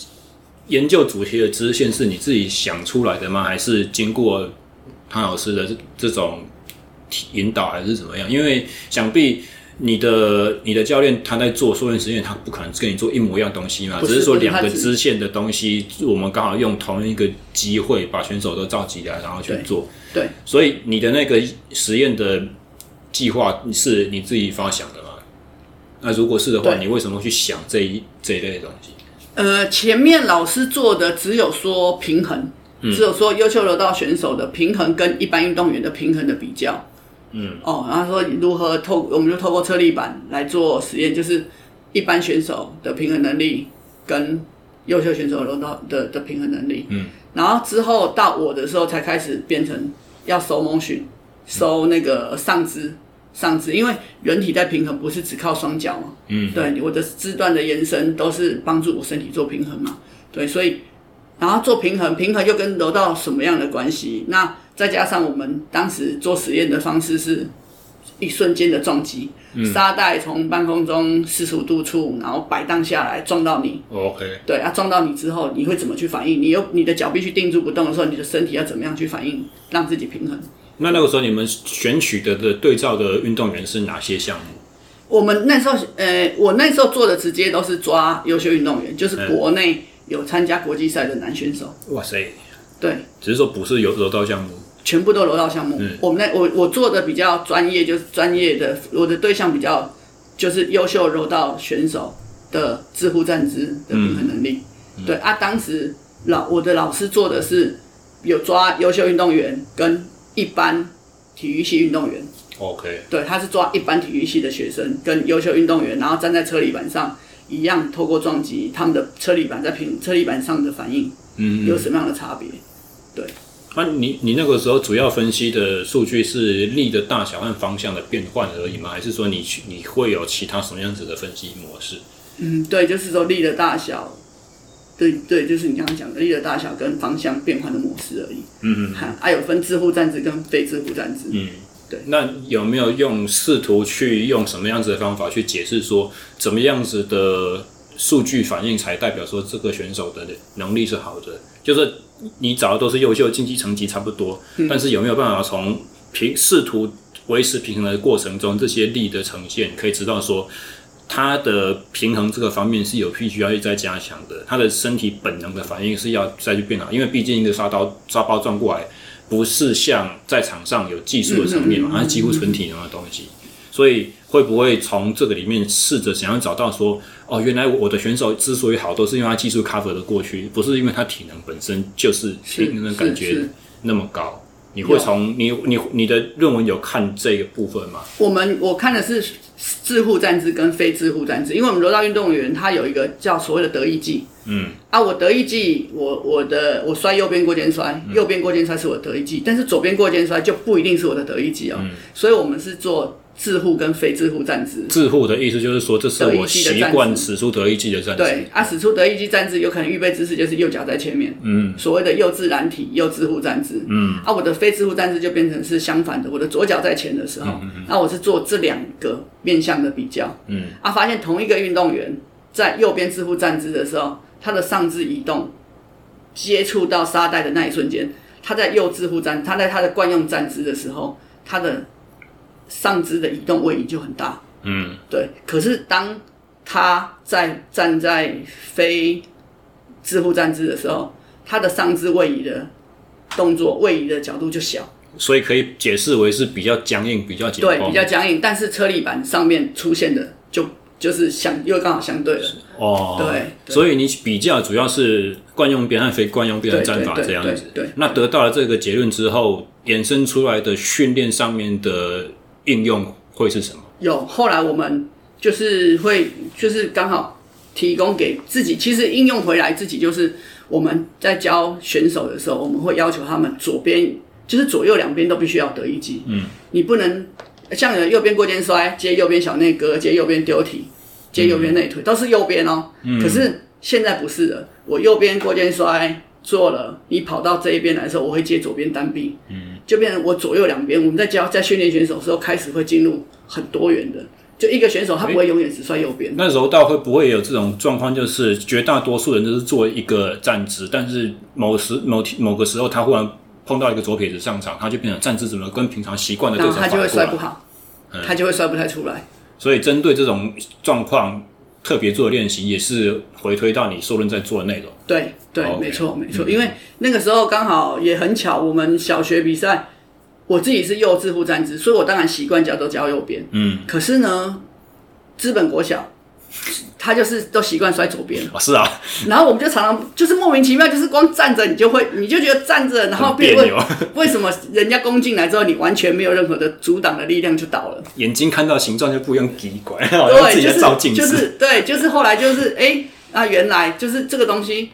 研究主题的支线是你自己想出来的吗？还是经过汤老师的这这种引导，还是怎么样？因为想必。你的你的教练他在做溯源实验，他不可能跟你做一模一样东西嘛，是只是说两个支线的东西，我们刚好用同一个机会把选手都召集来，然后去做。对，对所以你的那个实验的计划是你自己发想的吗？那如果是的话，你为什么去想这一这一类的东西？呃，前面老师做的只有说平衡，嗯、只有说优秀柔道选手的平衡跟一般运动员的平衡的比较。嗯哦，然后说如何透，我们就透过车力板来做实验，就是一般选手的平衡能力跟优秀选手柔道的的平衡能力。嗯，然后之后到我的时候才开始变成要收 motion，收那个上肢上肢，因为人体在平衡不是只靠双脚嘛。嗯，对，我的肢段的延伸都是帮助我身体做平衡嘛。对，所以然后做平衡，平衡又跟柔道什么样的关系？那再加上我们当时做实验的方式是一瞬间的撞击，沙袋从半空中四十五度处，然后摆荡下来撞到你。OK，对啊，撞到你之后，你会怎么去反应？你又你的脚必须定住不动的时候，你的身体要怎么样去反应，让自己平衡？那那个时候你们选取的的对照的运动员是哪些项目？我们那时候，呃，我那时候做的直接都是抓优秀运动员，就是国内有参加国际赛的男选手。哇塞，对，只是说不是有柔道项目。全部都柔道项目。嗯、我们那我我做的比较专业，就是专业的，我的对象比较就是优秀柔道选手的自护站姿的平衡能力。嗯、对啊，当时老我的老师做的是有抓优秀运动员跟一般体育系运动员。OK。对，他是抓一般体育系的学生跟优秀运动员，然后站在车里板上一样，透过撞击，他们的车里板在平车里板上的反应，嗯，有什么样的差别？对。那、啊、你你那个时候主要分析的数据是力的大小和方向的变换而已吗？还是说你去你会有其他什么样子的分析模式？嗯，对，就是说力的大小，对对，就是你刚刚讲的力的大小跟方向变换的模式而已。嗯嗯，还、啊、有分自护站姿跟非自护站姿。嗯，对。那有没有用试图去用什么样子的方法去解释说，怎么样子的数据反应才代表说这个选手的能力是好的？就是。你找的都是优秀，竞技成绩差不多，嗯、但是有没有办法从平试图维持平衡的过程中，这些力的呈现，可以知道说他的平衡这个方面是有必须要再加强的，他的身体本能的反应是要再去变好，因为毕竟一个沙刀沙包撞过来，不是像在场上有技术的层面嘛，它是几乎纯体能的东西，所以会不会从这个里面试着想要找到说？哦，原来我的选手之所以好，都是因为他技术 cover 的过去，不是因为他体能本身就是体能的感觉那么高。你会从你你你的论文有看这个部分吗？我们我看的是自护站姿跟非自护站姿，因为我们柔道运动员他有一个叫所谓的得意技。嗯。啊，我得意技，我我的我摔右边过肩摔，右边过肩摔是我得意技，但是左边过肩摔就不一定是我的得意技哦。嗯。所以我们是做。自护跟非自护站姿，自护的意思就是说，这是我习惯使出得意技的站姿。对啊，使出得意技站姿，有可能预备姿势就是右脚在前面。嗯，所谓的右自然体、右自护站姿。嗯，啊，我的非自护站姿就变成是相反的，我的左脚在前的时候，那、嗯嗯啊、我是做这两个面向的比较。嗯，啊，发现同一个运动员在右边自护站姿的时候，他的上肢移动接触到沙袋的那一瞬间，他在右自护站，他在他的惯用站姿的时候，他的。上肢的移动位移就很大，嗯，对。可是当他在站在非支护站姿的时候，他的上肢位移的动作位移的角度就小，所以可以解释为是比较僵硬、比较紧绷，对，比较僵硬。但是车里板上面出现的就就是相又刚好相对了，哦，对。对，所以你比较主要是惯用边和非惯用边的战法这样子，对。那得到了这个结论之后，衍生出来的训练上面的。应用会是什么？有，后来我们就是会，就是刚好提供给自己。其实应用回来，自己就是我们在教选手的时候，我们会要求他们左边，就是左右两边都必须要得一击。嗯，你不能像有右边过肩摔，接右边小内格，接右边丢体，接右边内腿，嗯、都是右边哦。嗯，可是现在不是了，我右边过肩摔做了，你跑到这一边来的时候，我会接左边单臂。嗯。就变成我左右两边，我们在教在训练选手的时候，开始会进入很多元的。就一个选手，他不会永远只摔右边。那柔道会不会有这种状况？就是绝大多数人都是做一个站姿，但是某时某某个时候，他忽然碰到一个左撇子上场，他就变成站姿怎么跟平常习惯的对手，他就会摔不好，嗯、他就会摔不太出来。所以针对这种状况。特别做的练习也是回推到你受论在做的内容。对对，没错没错，因为那个时候刚好也很巧，我们小学比赛，我自己是右字副站姿，所以我当然习惯脚都交右边。嗯，可是呢，资本国小。他就是都习惯摔左边，哦，是啊。然后我们就常常就是莫名其妙，就是光站着你就会，你就觉得站着，然后别扭。为什么人家攻进来之后，你完全没有任何的阻挡的力量就倒了？眼睛看到形状就不用奇怪，对，自己照镜子，就是就是对，就是后来就是哎，啊，原来就是这个东西，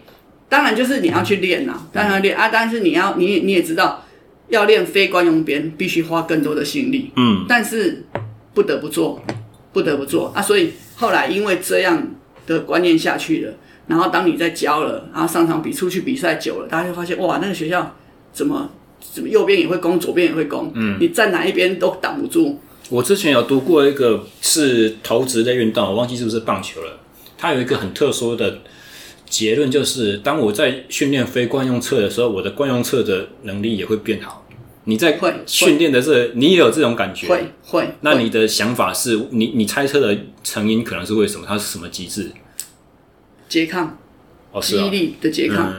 当然就是你要去练呐，当然练啊，但是你要你你也知道，要练非惯用边必须花更多的心力，嗯，但是不得不做，不得不做啊，所以。后来因为这样的观念下去了，然后当你在教了，然后上场比出去比赛久了，大家就发现哇，那个学校怎么怎么右边也会攻，左边也会攻，嗯，你站哪一边都挡不住，我之前有读过一个是投掷类运动，我忘记是不是棒球了。它有一个很特殊的结论，就是当我在训练非惯用侧的时候，我的惯用侧的能力也会变好。你在训练的这个，你也有这种感觉？会会。那你的想法是你你猜测的成因可能是为什么？它是什么机制？拮抗，哦，记忆力的拮抗。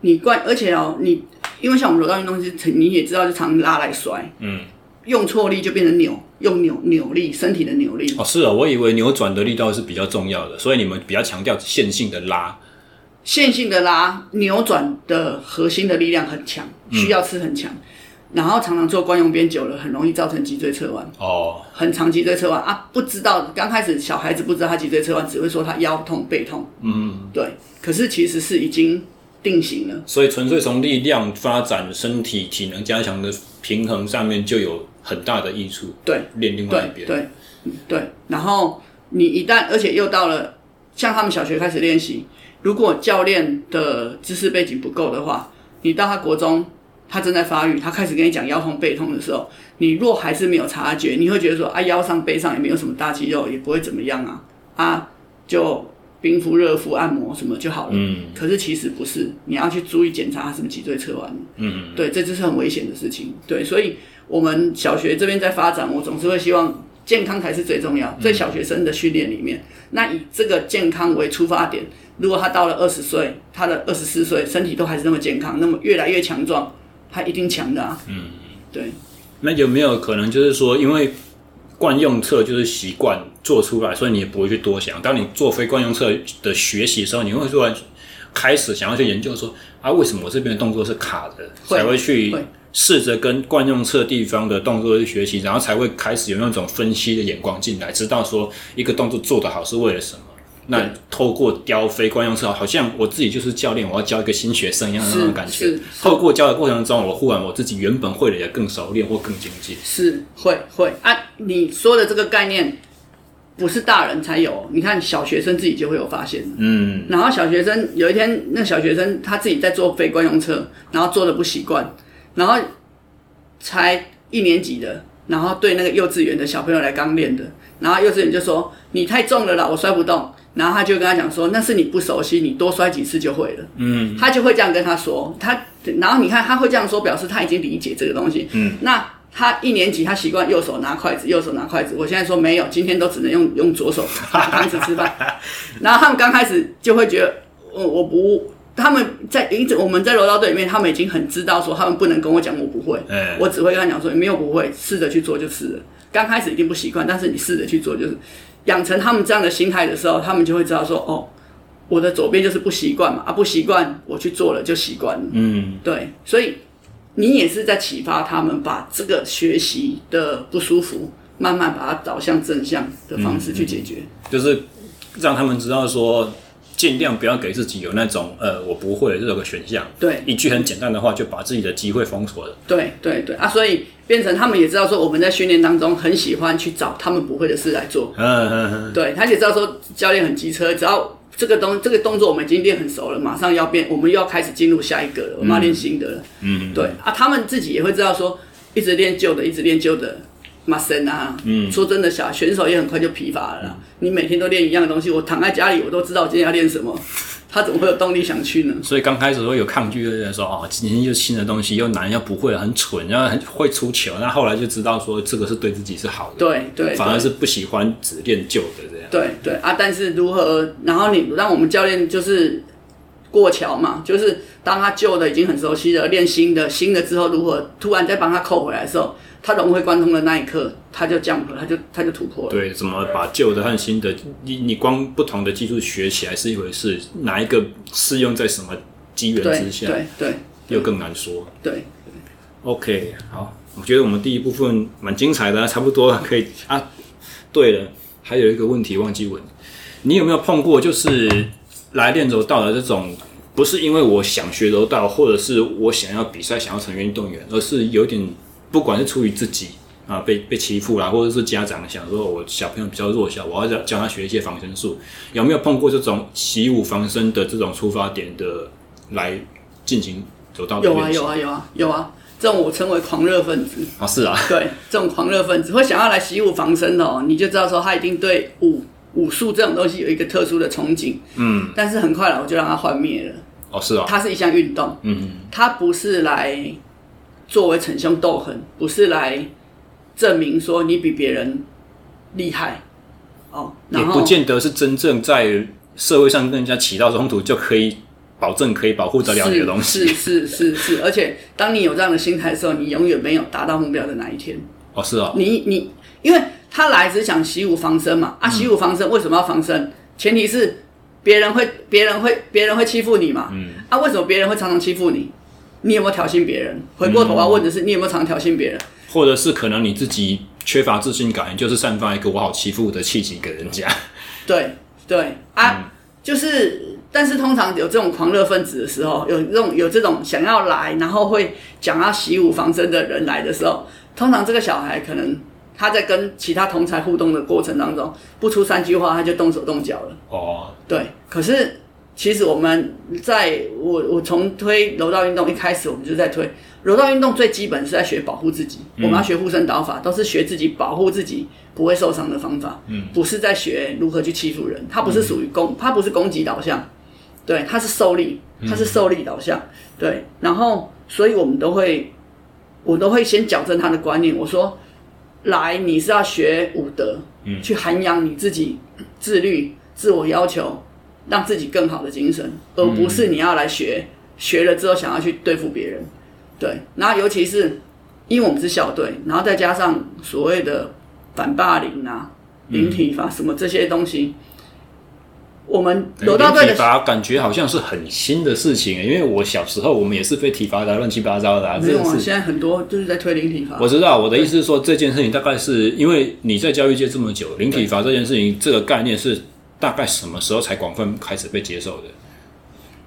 你怪，而且哦，你因为像我们柔道运动是，你也知道，就常拉来摔，嗯，用错力就变成扭，用扭扭力，身体的扭力。哦，是哦，我以为扭转的力道是比较重要的，所以你们比较强调线性的拉。线性的拉，扭转的核心的力量很强，需要吃很强。嗯然后常常做惯用边久了，很容易造成脊椎侧弯。哦，很长脊椎侧弯啊！不知道刚开始小孩子不知道他脊椎侧弯，只会说他腰痛背痛。嗯，对。可是其实是已经定型了。所以纯粹从力量发展、身体体能加强的平衡上面就有很大的益处。对，练另外一边。对，对。然后你一旦而且又到了像他们小学开始练习，如果教练的知识背景不够的话，你到他国中。他正在发育，他开始跟你讲腰痛背痛的时候，你若还是没有察觉，你会觉得说啊，腰上背上也没有什么大肌肉，也不会怎么样啊，啊，就冰敷热敷按摩什么就好了。嗯。可是其实不是，你要去注意检查他是不是脊椎侧弯。嗯。对，这就是很危险的事情。对，所以我们小学这边在发展，我总是会希望健康才是最重要，在小学生的训练里面，那以这个健康为出发点，如果他到了二十岁，他的二十四岁身体都还是那么健康，那么越来越强壮。他一定强的啊，嗯，对。那有没有可能就是说，因为惯用侧就是习惯做出来，所以你也不会去多想。当你做非惯用侧的学习的时候，你会突然开始想要去研究说，啊，为什么我这边的动作是卡的？会才会去试着跟惯用侧地方的动作去学习，然后才会开始有那种分析的眼光进来，知道说一个动作做得好是为了什么。那透过雕非惯用车，好像我自己就是教练，我要教一个新学生一样的那种感觉。透过教的过程中，我忽然我自己原本会的也更熟练或更精进。是会会啊，你说的这个概念不是大人才有，你看小学生自己就会有发现。嗯，然后小学生有一天，那小学生他自己在做非惯用车，然后做的不习惯，然后才一年级的，然后对那个幼稚园的小朋友来刚练的，然后幼稚园就说：“你太重了啦，我摔不动。”然后他就跟他讲说：“那是你不熟悉，你多摔几次就会了。”嗯，他就会这样跟他说。他然后你看他会这样说，表示他已经理解这个东西。嗯，那他一年级他习惯右手拿筷子，右手拿筷子。我现在说没有，今天都只能用用左手拿汤匙吃饭。然后他们刚开始就会觉得，我我不，他们在一直我们在柔道队里面，他们已经很知道说，他们不能跟我讲我不会。嗯，我只会跟他讲说，没有不会，试着去做就是了。刚开始一定不习惯，但是你试着去做就是。养成他们这样的心态的时候，他们就会知道说：“哦，我的左边就是不习惯嘛，啊，不习惯，我去做了就习惯了。”嗯，对，所以你也是在启发他们，把这个学习的不舒服，慢慢把它导向正向的方式去解决，嗯嗯，就是让他们知道说。尽量不要给自己有那种呃，我不会的这个选项。对，一句很简单的话就把自己的机会封锁了。对对对啊，所以变成他们也知道说，我们在训练当中很喜欢去找他们不会的事来做。嗯嗯嗯。对，他也知道说教练很机车，只要这个东这个动作我们已经练很熟了，马上要变，我们又要开始进入下一个了，我们要练新的了。嗯，对啊，他们自己也会知道说，一直练旧的，一直练旧的。马森啊，嗯，说真的，小选手也很快就疲乏了你每天都练一样的东西，我躺在家里，我都知道我今天要练什么，他怎么会有动力想去呢？所以刚开始会有抗拒，就是说哦，今天又新的东西，又难，又不会，很蠢，然后很会出糗。那后来就知道说这个是对自己是好的，对对，对，反而是不喜欢只练旧的这样。对对啊，但是如何？然后你让我们教练就是过桥嘛，就是当他旧的已经很熟悉了，练新的，新的之后如何突然再帮他扣回来的时候。他融会贯通的那一刻，他就降了，他就他就突破了。对，怎么把旧的和新的，你你光不同的技术学起来是一回事，哪一个适用在什么机缘之下，对对，又更难说。对，对，OK，好，我觉得我们第一部分蛮精彩的，差不多 可以啊。对了，还有一个问题忘记问，你有没有碰过就是来练柔道的这种，不是因为我想学柔道，或者是我想要比赛，想要成为运动员，而是有点。不管是出于自己啊，被被欺负啦，或者是家长想说，我小朋友比较弱小，我要教教他学一些防身术，有没有碰过这种习武防身的这种出发点的来进行走到有啊有啊有啊有啊，这种我称为狂热分子。啊，是啊，对，这种狂热分子会想要来习武防身的哦，你就知道说他一定对武武术这种东西有一个特殊的憧憬，嗯，但是很快了我就让他幻灭了。哦，是啊，它是一项运动，嗯嗯，它不是来作为逞凶斗狠，不是来证明说你比别人厉害，哦，也不见得是真正在社会上跟人家起到冲突就可以保证可以保护得了你的东西，是是是是，是，而且当你有这样的心态的时候，你永远没有达到目标的那一天。哦，是哦，你你，因为他来只想习武防身嘛，啊，习武防身为什么要防身？前提是。别人会，别人会，别人会欺负你嘛？嗯。啊，为什么别人会常常欺负你？你有没有挑衅别人？回过头要问的是，你有没有常挑衅别人？或者是可能你自己缺乏自信感，就是散发一个我好欺负的气息给人家。对对啊，嗯、就是，但是通常有这种狂热分子的时候，有这种有这种想要来，然后会讲要习武防身的人来的时候，通常这个小孩可能。他在跟其他同才互动的过程当中，不出三句话他就动手动脚了。哦，对。可是其实我们在我我从推柔道运动一开始，我们就在推柔道运动最基本是在学保护自己。嗯、我们要学护身导法，都是学自己保护自己不会受伤的方法。嗯，不是在学如何去欺负人。它不是属于攻，它不是攻击导向。对，它是受力，它是受力导向。对，然后所以我们都会，我都会先矫正他的观念。我说。来，你是要学武德，嗯，去涵养你自己自律、自我要求，让自己更好的精神，而不是你要来学，学了之后想要去对付别人。对，然后尤其是因为我们是校队，然后再加上所谓的反霸凌啊、零体罚什么这些东西。我们柔道队的体罚感觉好像是很新的事情，因为我小时候我们也是被体罚的乱七八糟的。啊。没有啊，现在很多就是在推零体罚。我知道，我的意思是说，这件事情大概是因为你在教育界这么久，零体罚这件事情这个概念是大概什么时候才广泛开始被接受的？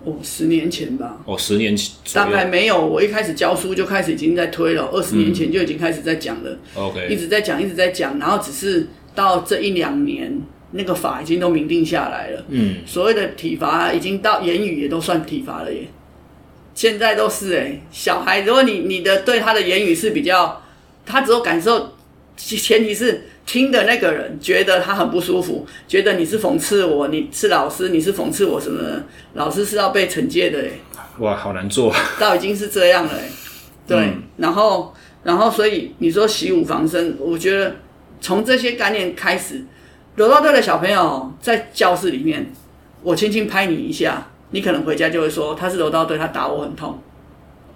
哦，十年前吧。哦，十年前大概没有，我一开始教书就开始已经在推了，二十年前就已经开始在讲了。OK，一直在讲，一直在讲，然后只是到这一两年。那个法已经都明定下来了，嗯，所谓的体罚已经到言语也都算体罚了耶。现在都是哎，小孩，如果你你的对他的言语是比较，他只有感受，前提是听的那个人觉得他很不舒服，觉得你是讽刺我，你是老师，你是讽刺我什么的，老师是要被惩戒的哎。哇，好难做，到已经是这样了哎。对，嗯、然后然后所以你说习武防身，我觉得从这些概念开始。柔道队的小朋友在教室里面，我轻轻拍你一下，你可能回家就会说他是柔道队，他打我很痛，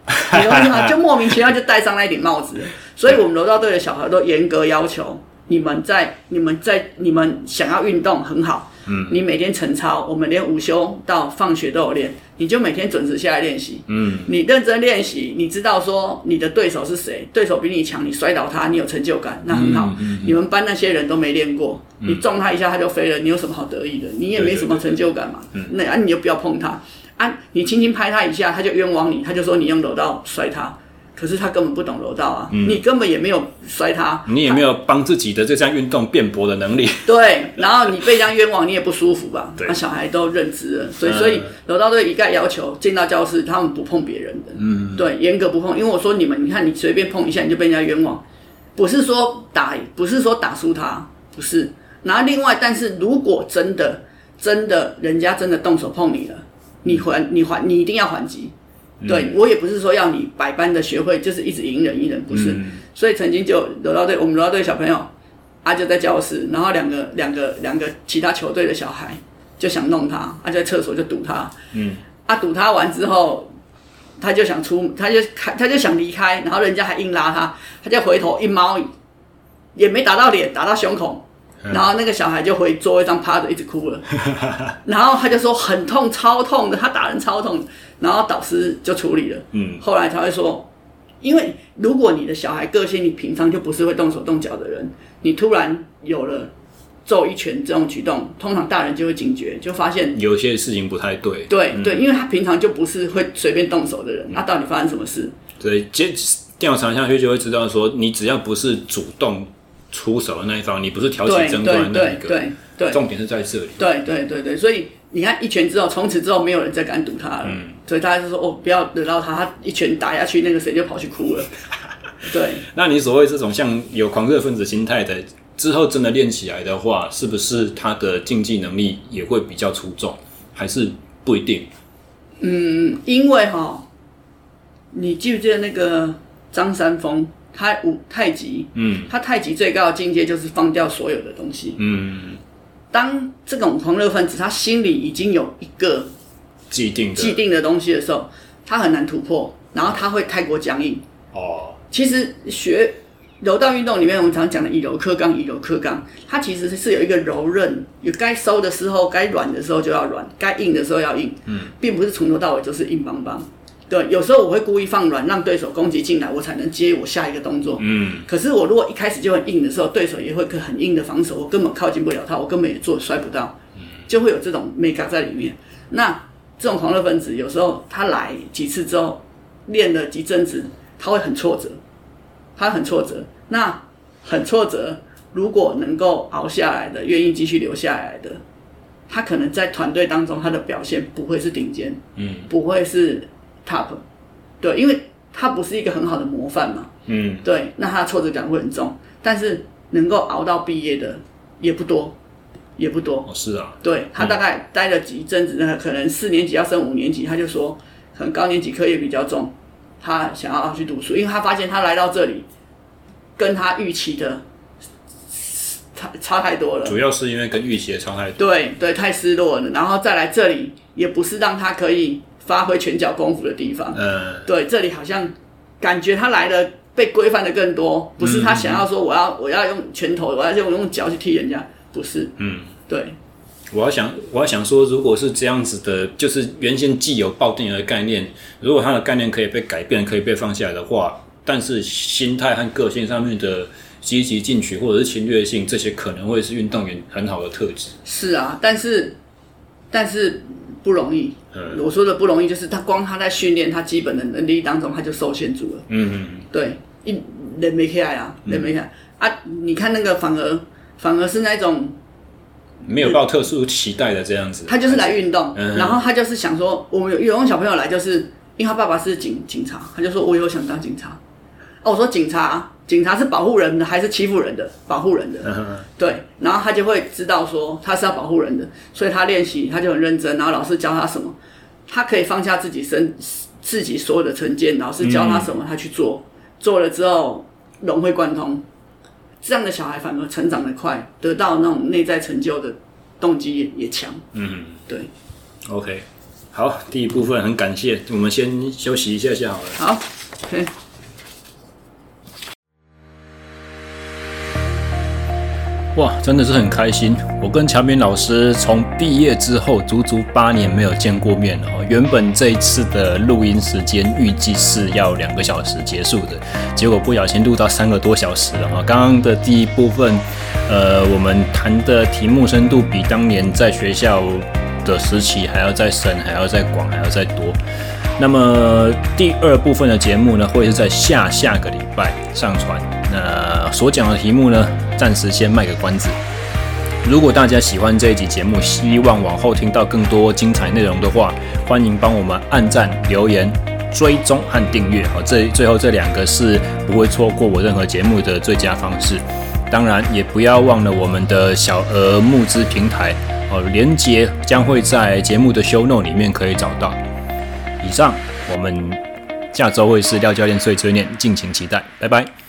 就莫名其妙就戴上那一顶帽子。所以，我们柔道队的小孩都严格要求你们在、你们在、你们想要运动很好。嗯，你每天晨操，我们连午休到放学都有练，你就每天准时下来练习。嗯，你认真练习，你知道说你的对手是谁，对手比你强，你摔倒他，你有成就感，那很好。嗯嗯嗯、你们班那些人都没练过，嗯、你撞他一下他就飞了，你有什么好得意的？你也没什么成就感嘛。那啊，你就不要碰他啊，你轻轻拍他一下，他就冤枉你，他就说你用柔道摔他。可是他根本不懂柔道啊，嗯、你根本也没有摔他，你也没有帮自己的这项运动辩驳的能力。对，然后你被这样冤枉，你也不舒服吧？那对小孩都认知了，所以所以柔道队一概要求进到教室，他们不碰别人的。嗯，对，严格不碰。因为我说你们，你看你随便碰一下，你就被人家冤枉，不是说打，不是说打输他，不是。然后另外，但是如果真的真的人家真的动手碰你了，你还你还你一定要还击。对，我也不是说要你百般的学会，就是一直隐忍隐忍，不是。嗯、所以曾经就柔道队，我们柔道队小朋友，啊就在教室，然后两个两个两个其他球队的小孩就想弄他，啊就在厕所就堵他，嗯，啊堵他完之后，他就想出，他就开，他就想离开，然后人家还硬拉他，他就回头一猫，也没打到脸，打到胸口。然后那个小孩就回座位上趴着，一直哭了。然后他就说很痛，超痛的，他打人超痛。然后导师就处理了。嗯。后来他会说，因为如果你的小孩个性，你平常就不是会动手动脚的人，你突然有了揍一拳这种举动，通常大人就会警觉，就发现有些事情不太对。对对，因为他平常就不是会随便动手的人，那到底发生什么事？对，接调查下去就会知道，说你只要不是主动。出手的那一方，你不是挑起争端的那一个，对对对，重点是在这里。对对对对，所以你看一拳之后，从此之后没有人再敢赌他了。嗯，所以大家就说哦，不要惹到他，他一拳打下去，那个谁就跑去哭了。对。那你所谓这种像有狂热分子心态的，之后真的练起来的话，是不是他的竞技能力也会比较出众？还是不一定？嗯，因为哈，你记不记得那个张三丰？他五太极，嗯，他太极最高的境界就是放掉所有的东西，嗯。当这种狂热分子他心里已经有一个既定既定的东西的时候，他很难突破，然后他会太过僵硬。哦，其实学柔道运动里面，我们常讲的以柔克刚，以柔克刚，它其实是有一个柔韧，有该收的时候，该软的时候就要软，该硬的时候要硬，嗯，并不是从头到尾就是硬邦邦。对，有时候我会故意放软，让对手攻击进来，我才能接我下一个动作。嗯。可是我如果一开始就很硬的时候，对手也会很硬的防守，我根本靠近不了他，我根本也做摔不到，就会有这种美感在里面。那这种狂热分子有时候他来几次之后，练了几阵子，他会很挫折，他很挫折。那很挫折，如果能够熬下来的，愿意继续留下来的，他可能在团队当中他的表现不会是顶尖，嗯，不会是。Top，对，因为他不是一个很好的模范嘛，嗯，对，那他的挫折感会很重，但是能够熬到毕业的也不多，也不多。哦，是啊，对，他大概待了几阵子，那可能四年级要升五年级，他就说可能高年级课业比较重，他想要去读书，因为他发现他来到这里跟他预期的差差太多了，主要是因为跟预期的差太多，对对，太失落了，然后再来这里也不是让他可以。发挥拳脚功夫的地方，嗯，对，这里好像感觉他来的被规范的更多，不是他想要说我要我要用拳头，我要用用脚去踢人家，不是，嗯，对，我要想我要想说，如果是这样子的，就是原先既有抱定的概念，如果他的概念可以被改变，可以被放下来的话，但是心态和个性上面的积极进取或者是侵略性，这些可能会是运动员很好的特质。是啊，但是但是。不容易，我说的不容易，就是他光他在训练他基本的能力当中，他就受限住了。嗯嗯，对，一人没起来啊，人没起来啊！你看那个反而反而是那种没有抱特殊期待的这样子，他就是来运动，然后他就是想说，我们有有小朋友来，就是因为他爸爸是警警察，他就说我以后想当警察。哦，我说警察。警察是保护人的还是欺负人的？保护人的，对。然后他就会知道说他是要保护人的，所以他练习他就很认真。然后老师教他什么，他可以放下自己身自己所有的成见，老师教他什么他去做，做了之后融会贯通。这样的小孩反而成长得快，得到那种内在成就的动机也也强。嗯，对。OK，好，第一部分很感谢，我们先休息一下下好了。好，OK。哇，真的是很开心！我跟乔明老师从毕业之后足足八年没有见过面了。原本这一次的录音时间预计是要两个小时结束的，结果不小心录到三个多小时了哈。刚刚的第一部分，呃，我们谈的题目深度比当年在学校的时期还要再深，还要再广，还要再多。那么第二部分的节目呢，会是在下下个礼拜上传。那所讲的题目呢，暂时先卖个关子。如果大家喜欢这一集节目，希望往后听到更多精彩内容的话，欢迎帮我们按赞、留言、追踪和订阅。好，这最后这两个是不会错过我任何节目的最佳方式。当然，也不要忘了我们的小额募资平台哦，连接将会在节目的 show no 里面可以找到。以上，我们下周会是廖教练碎碎念，敬请期待，拜拜。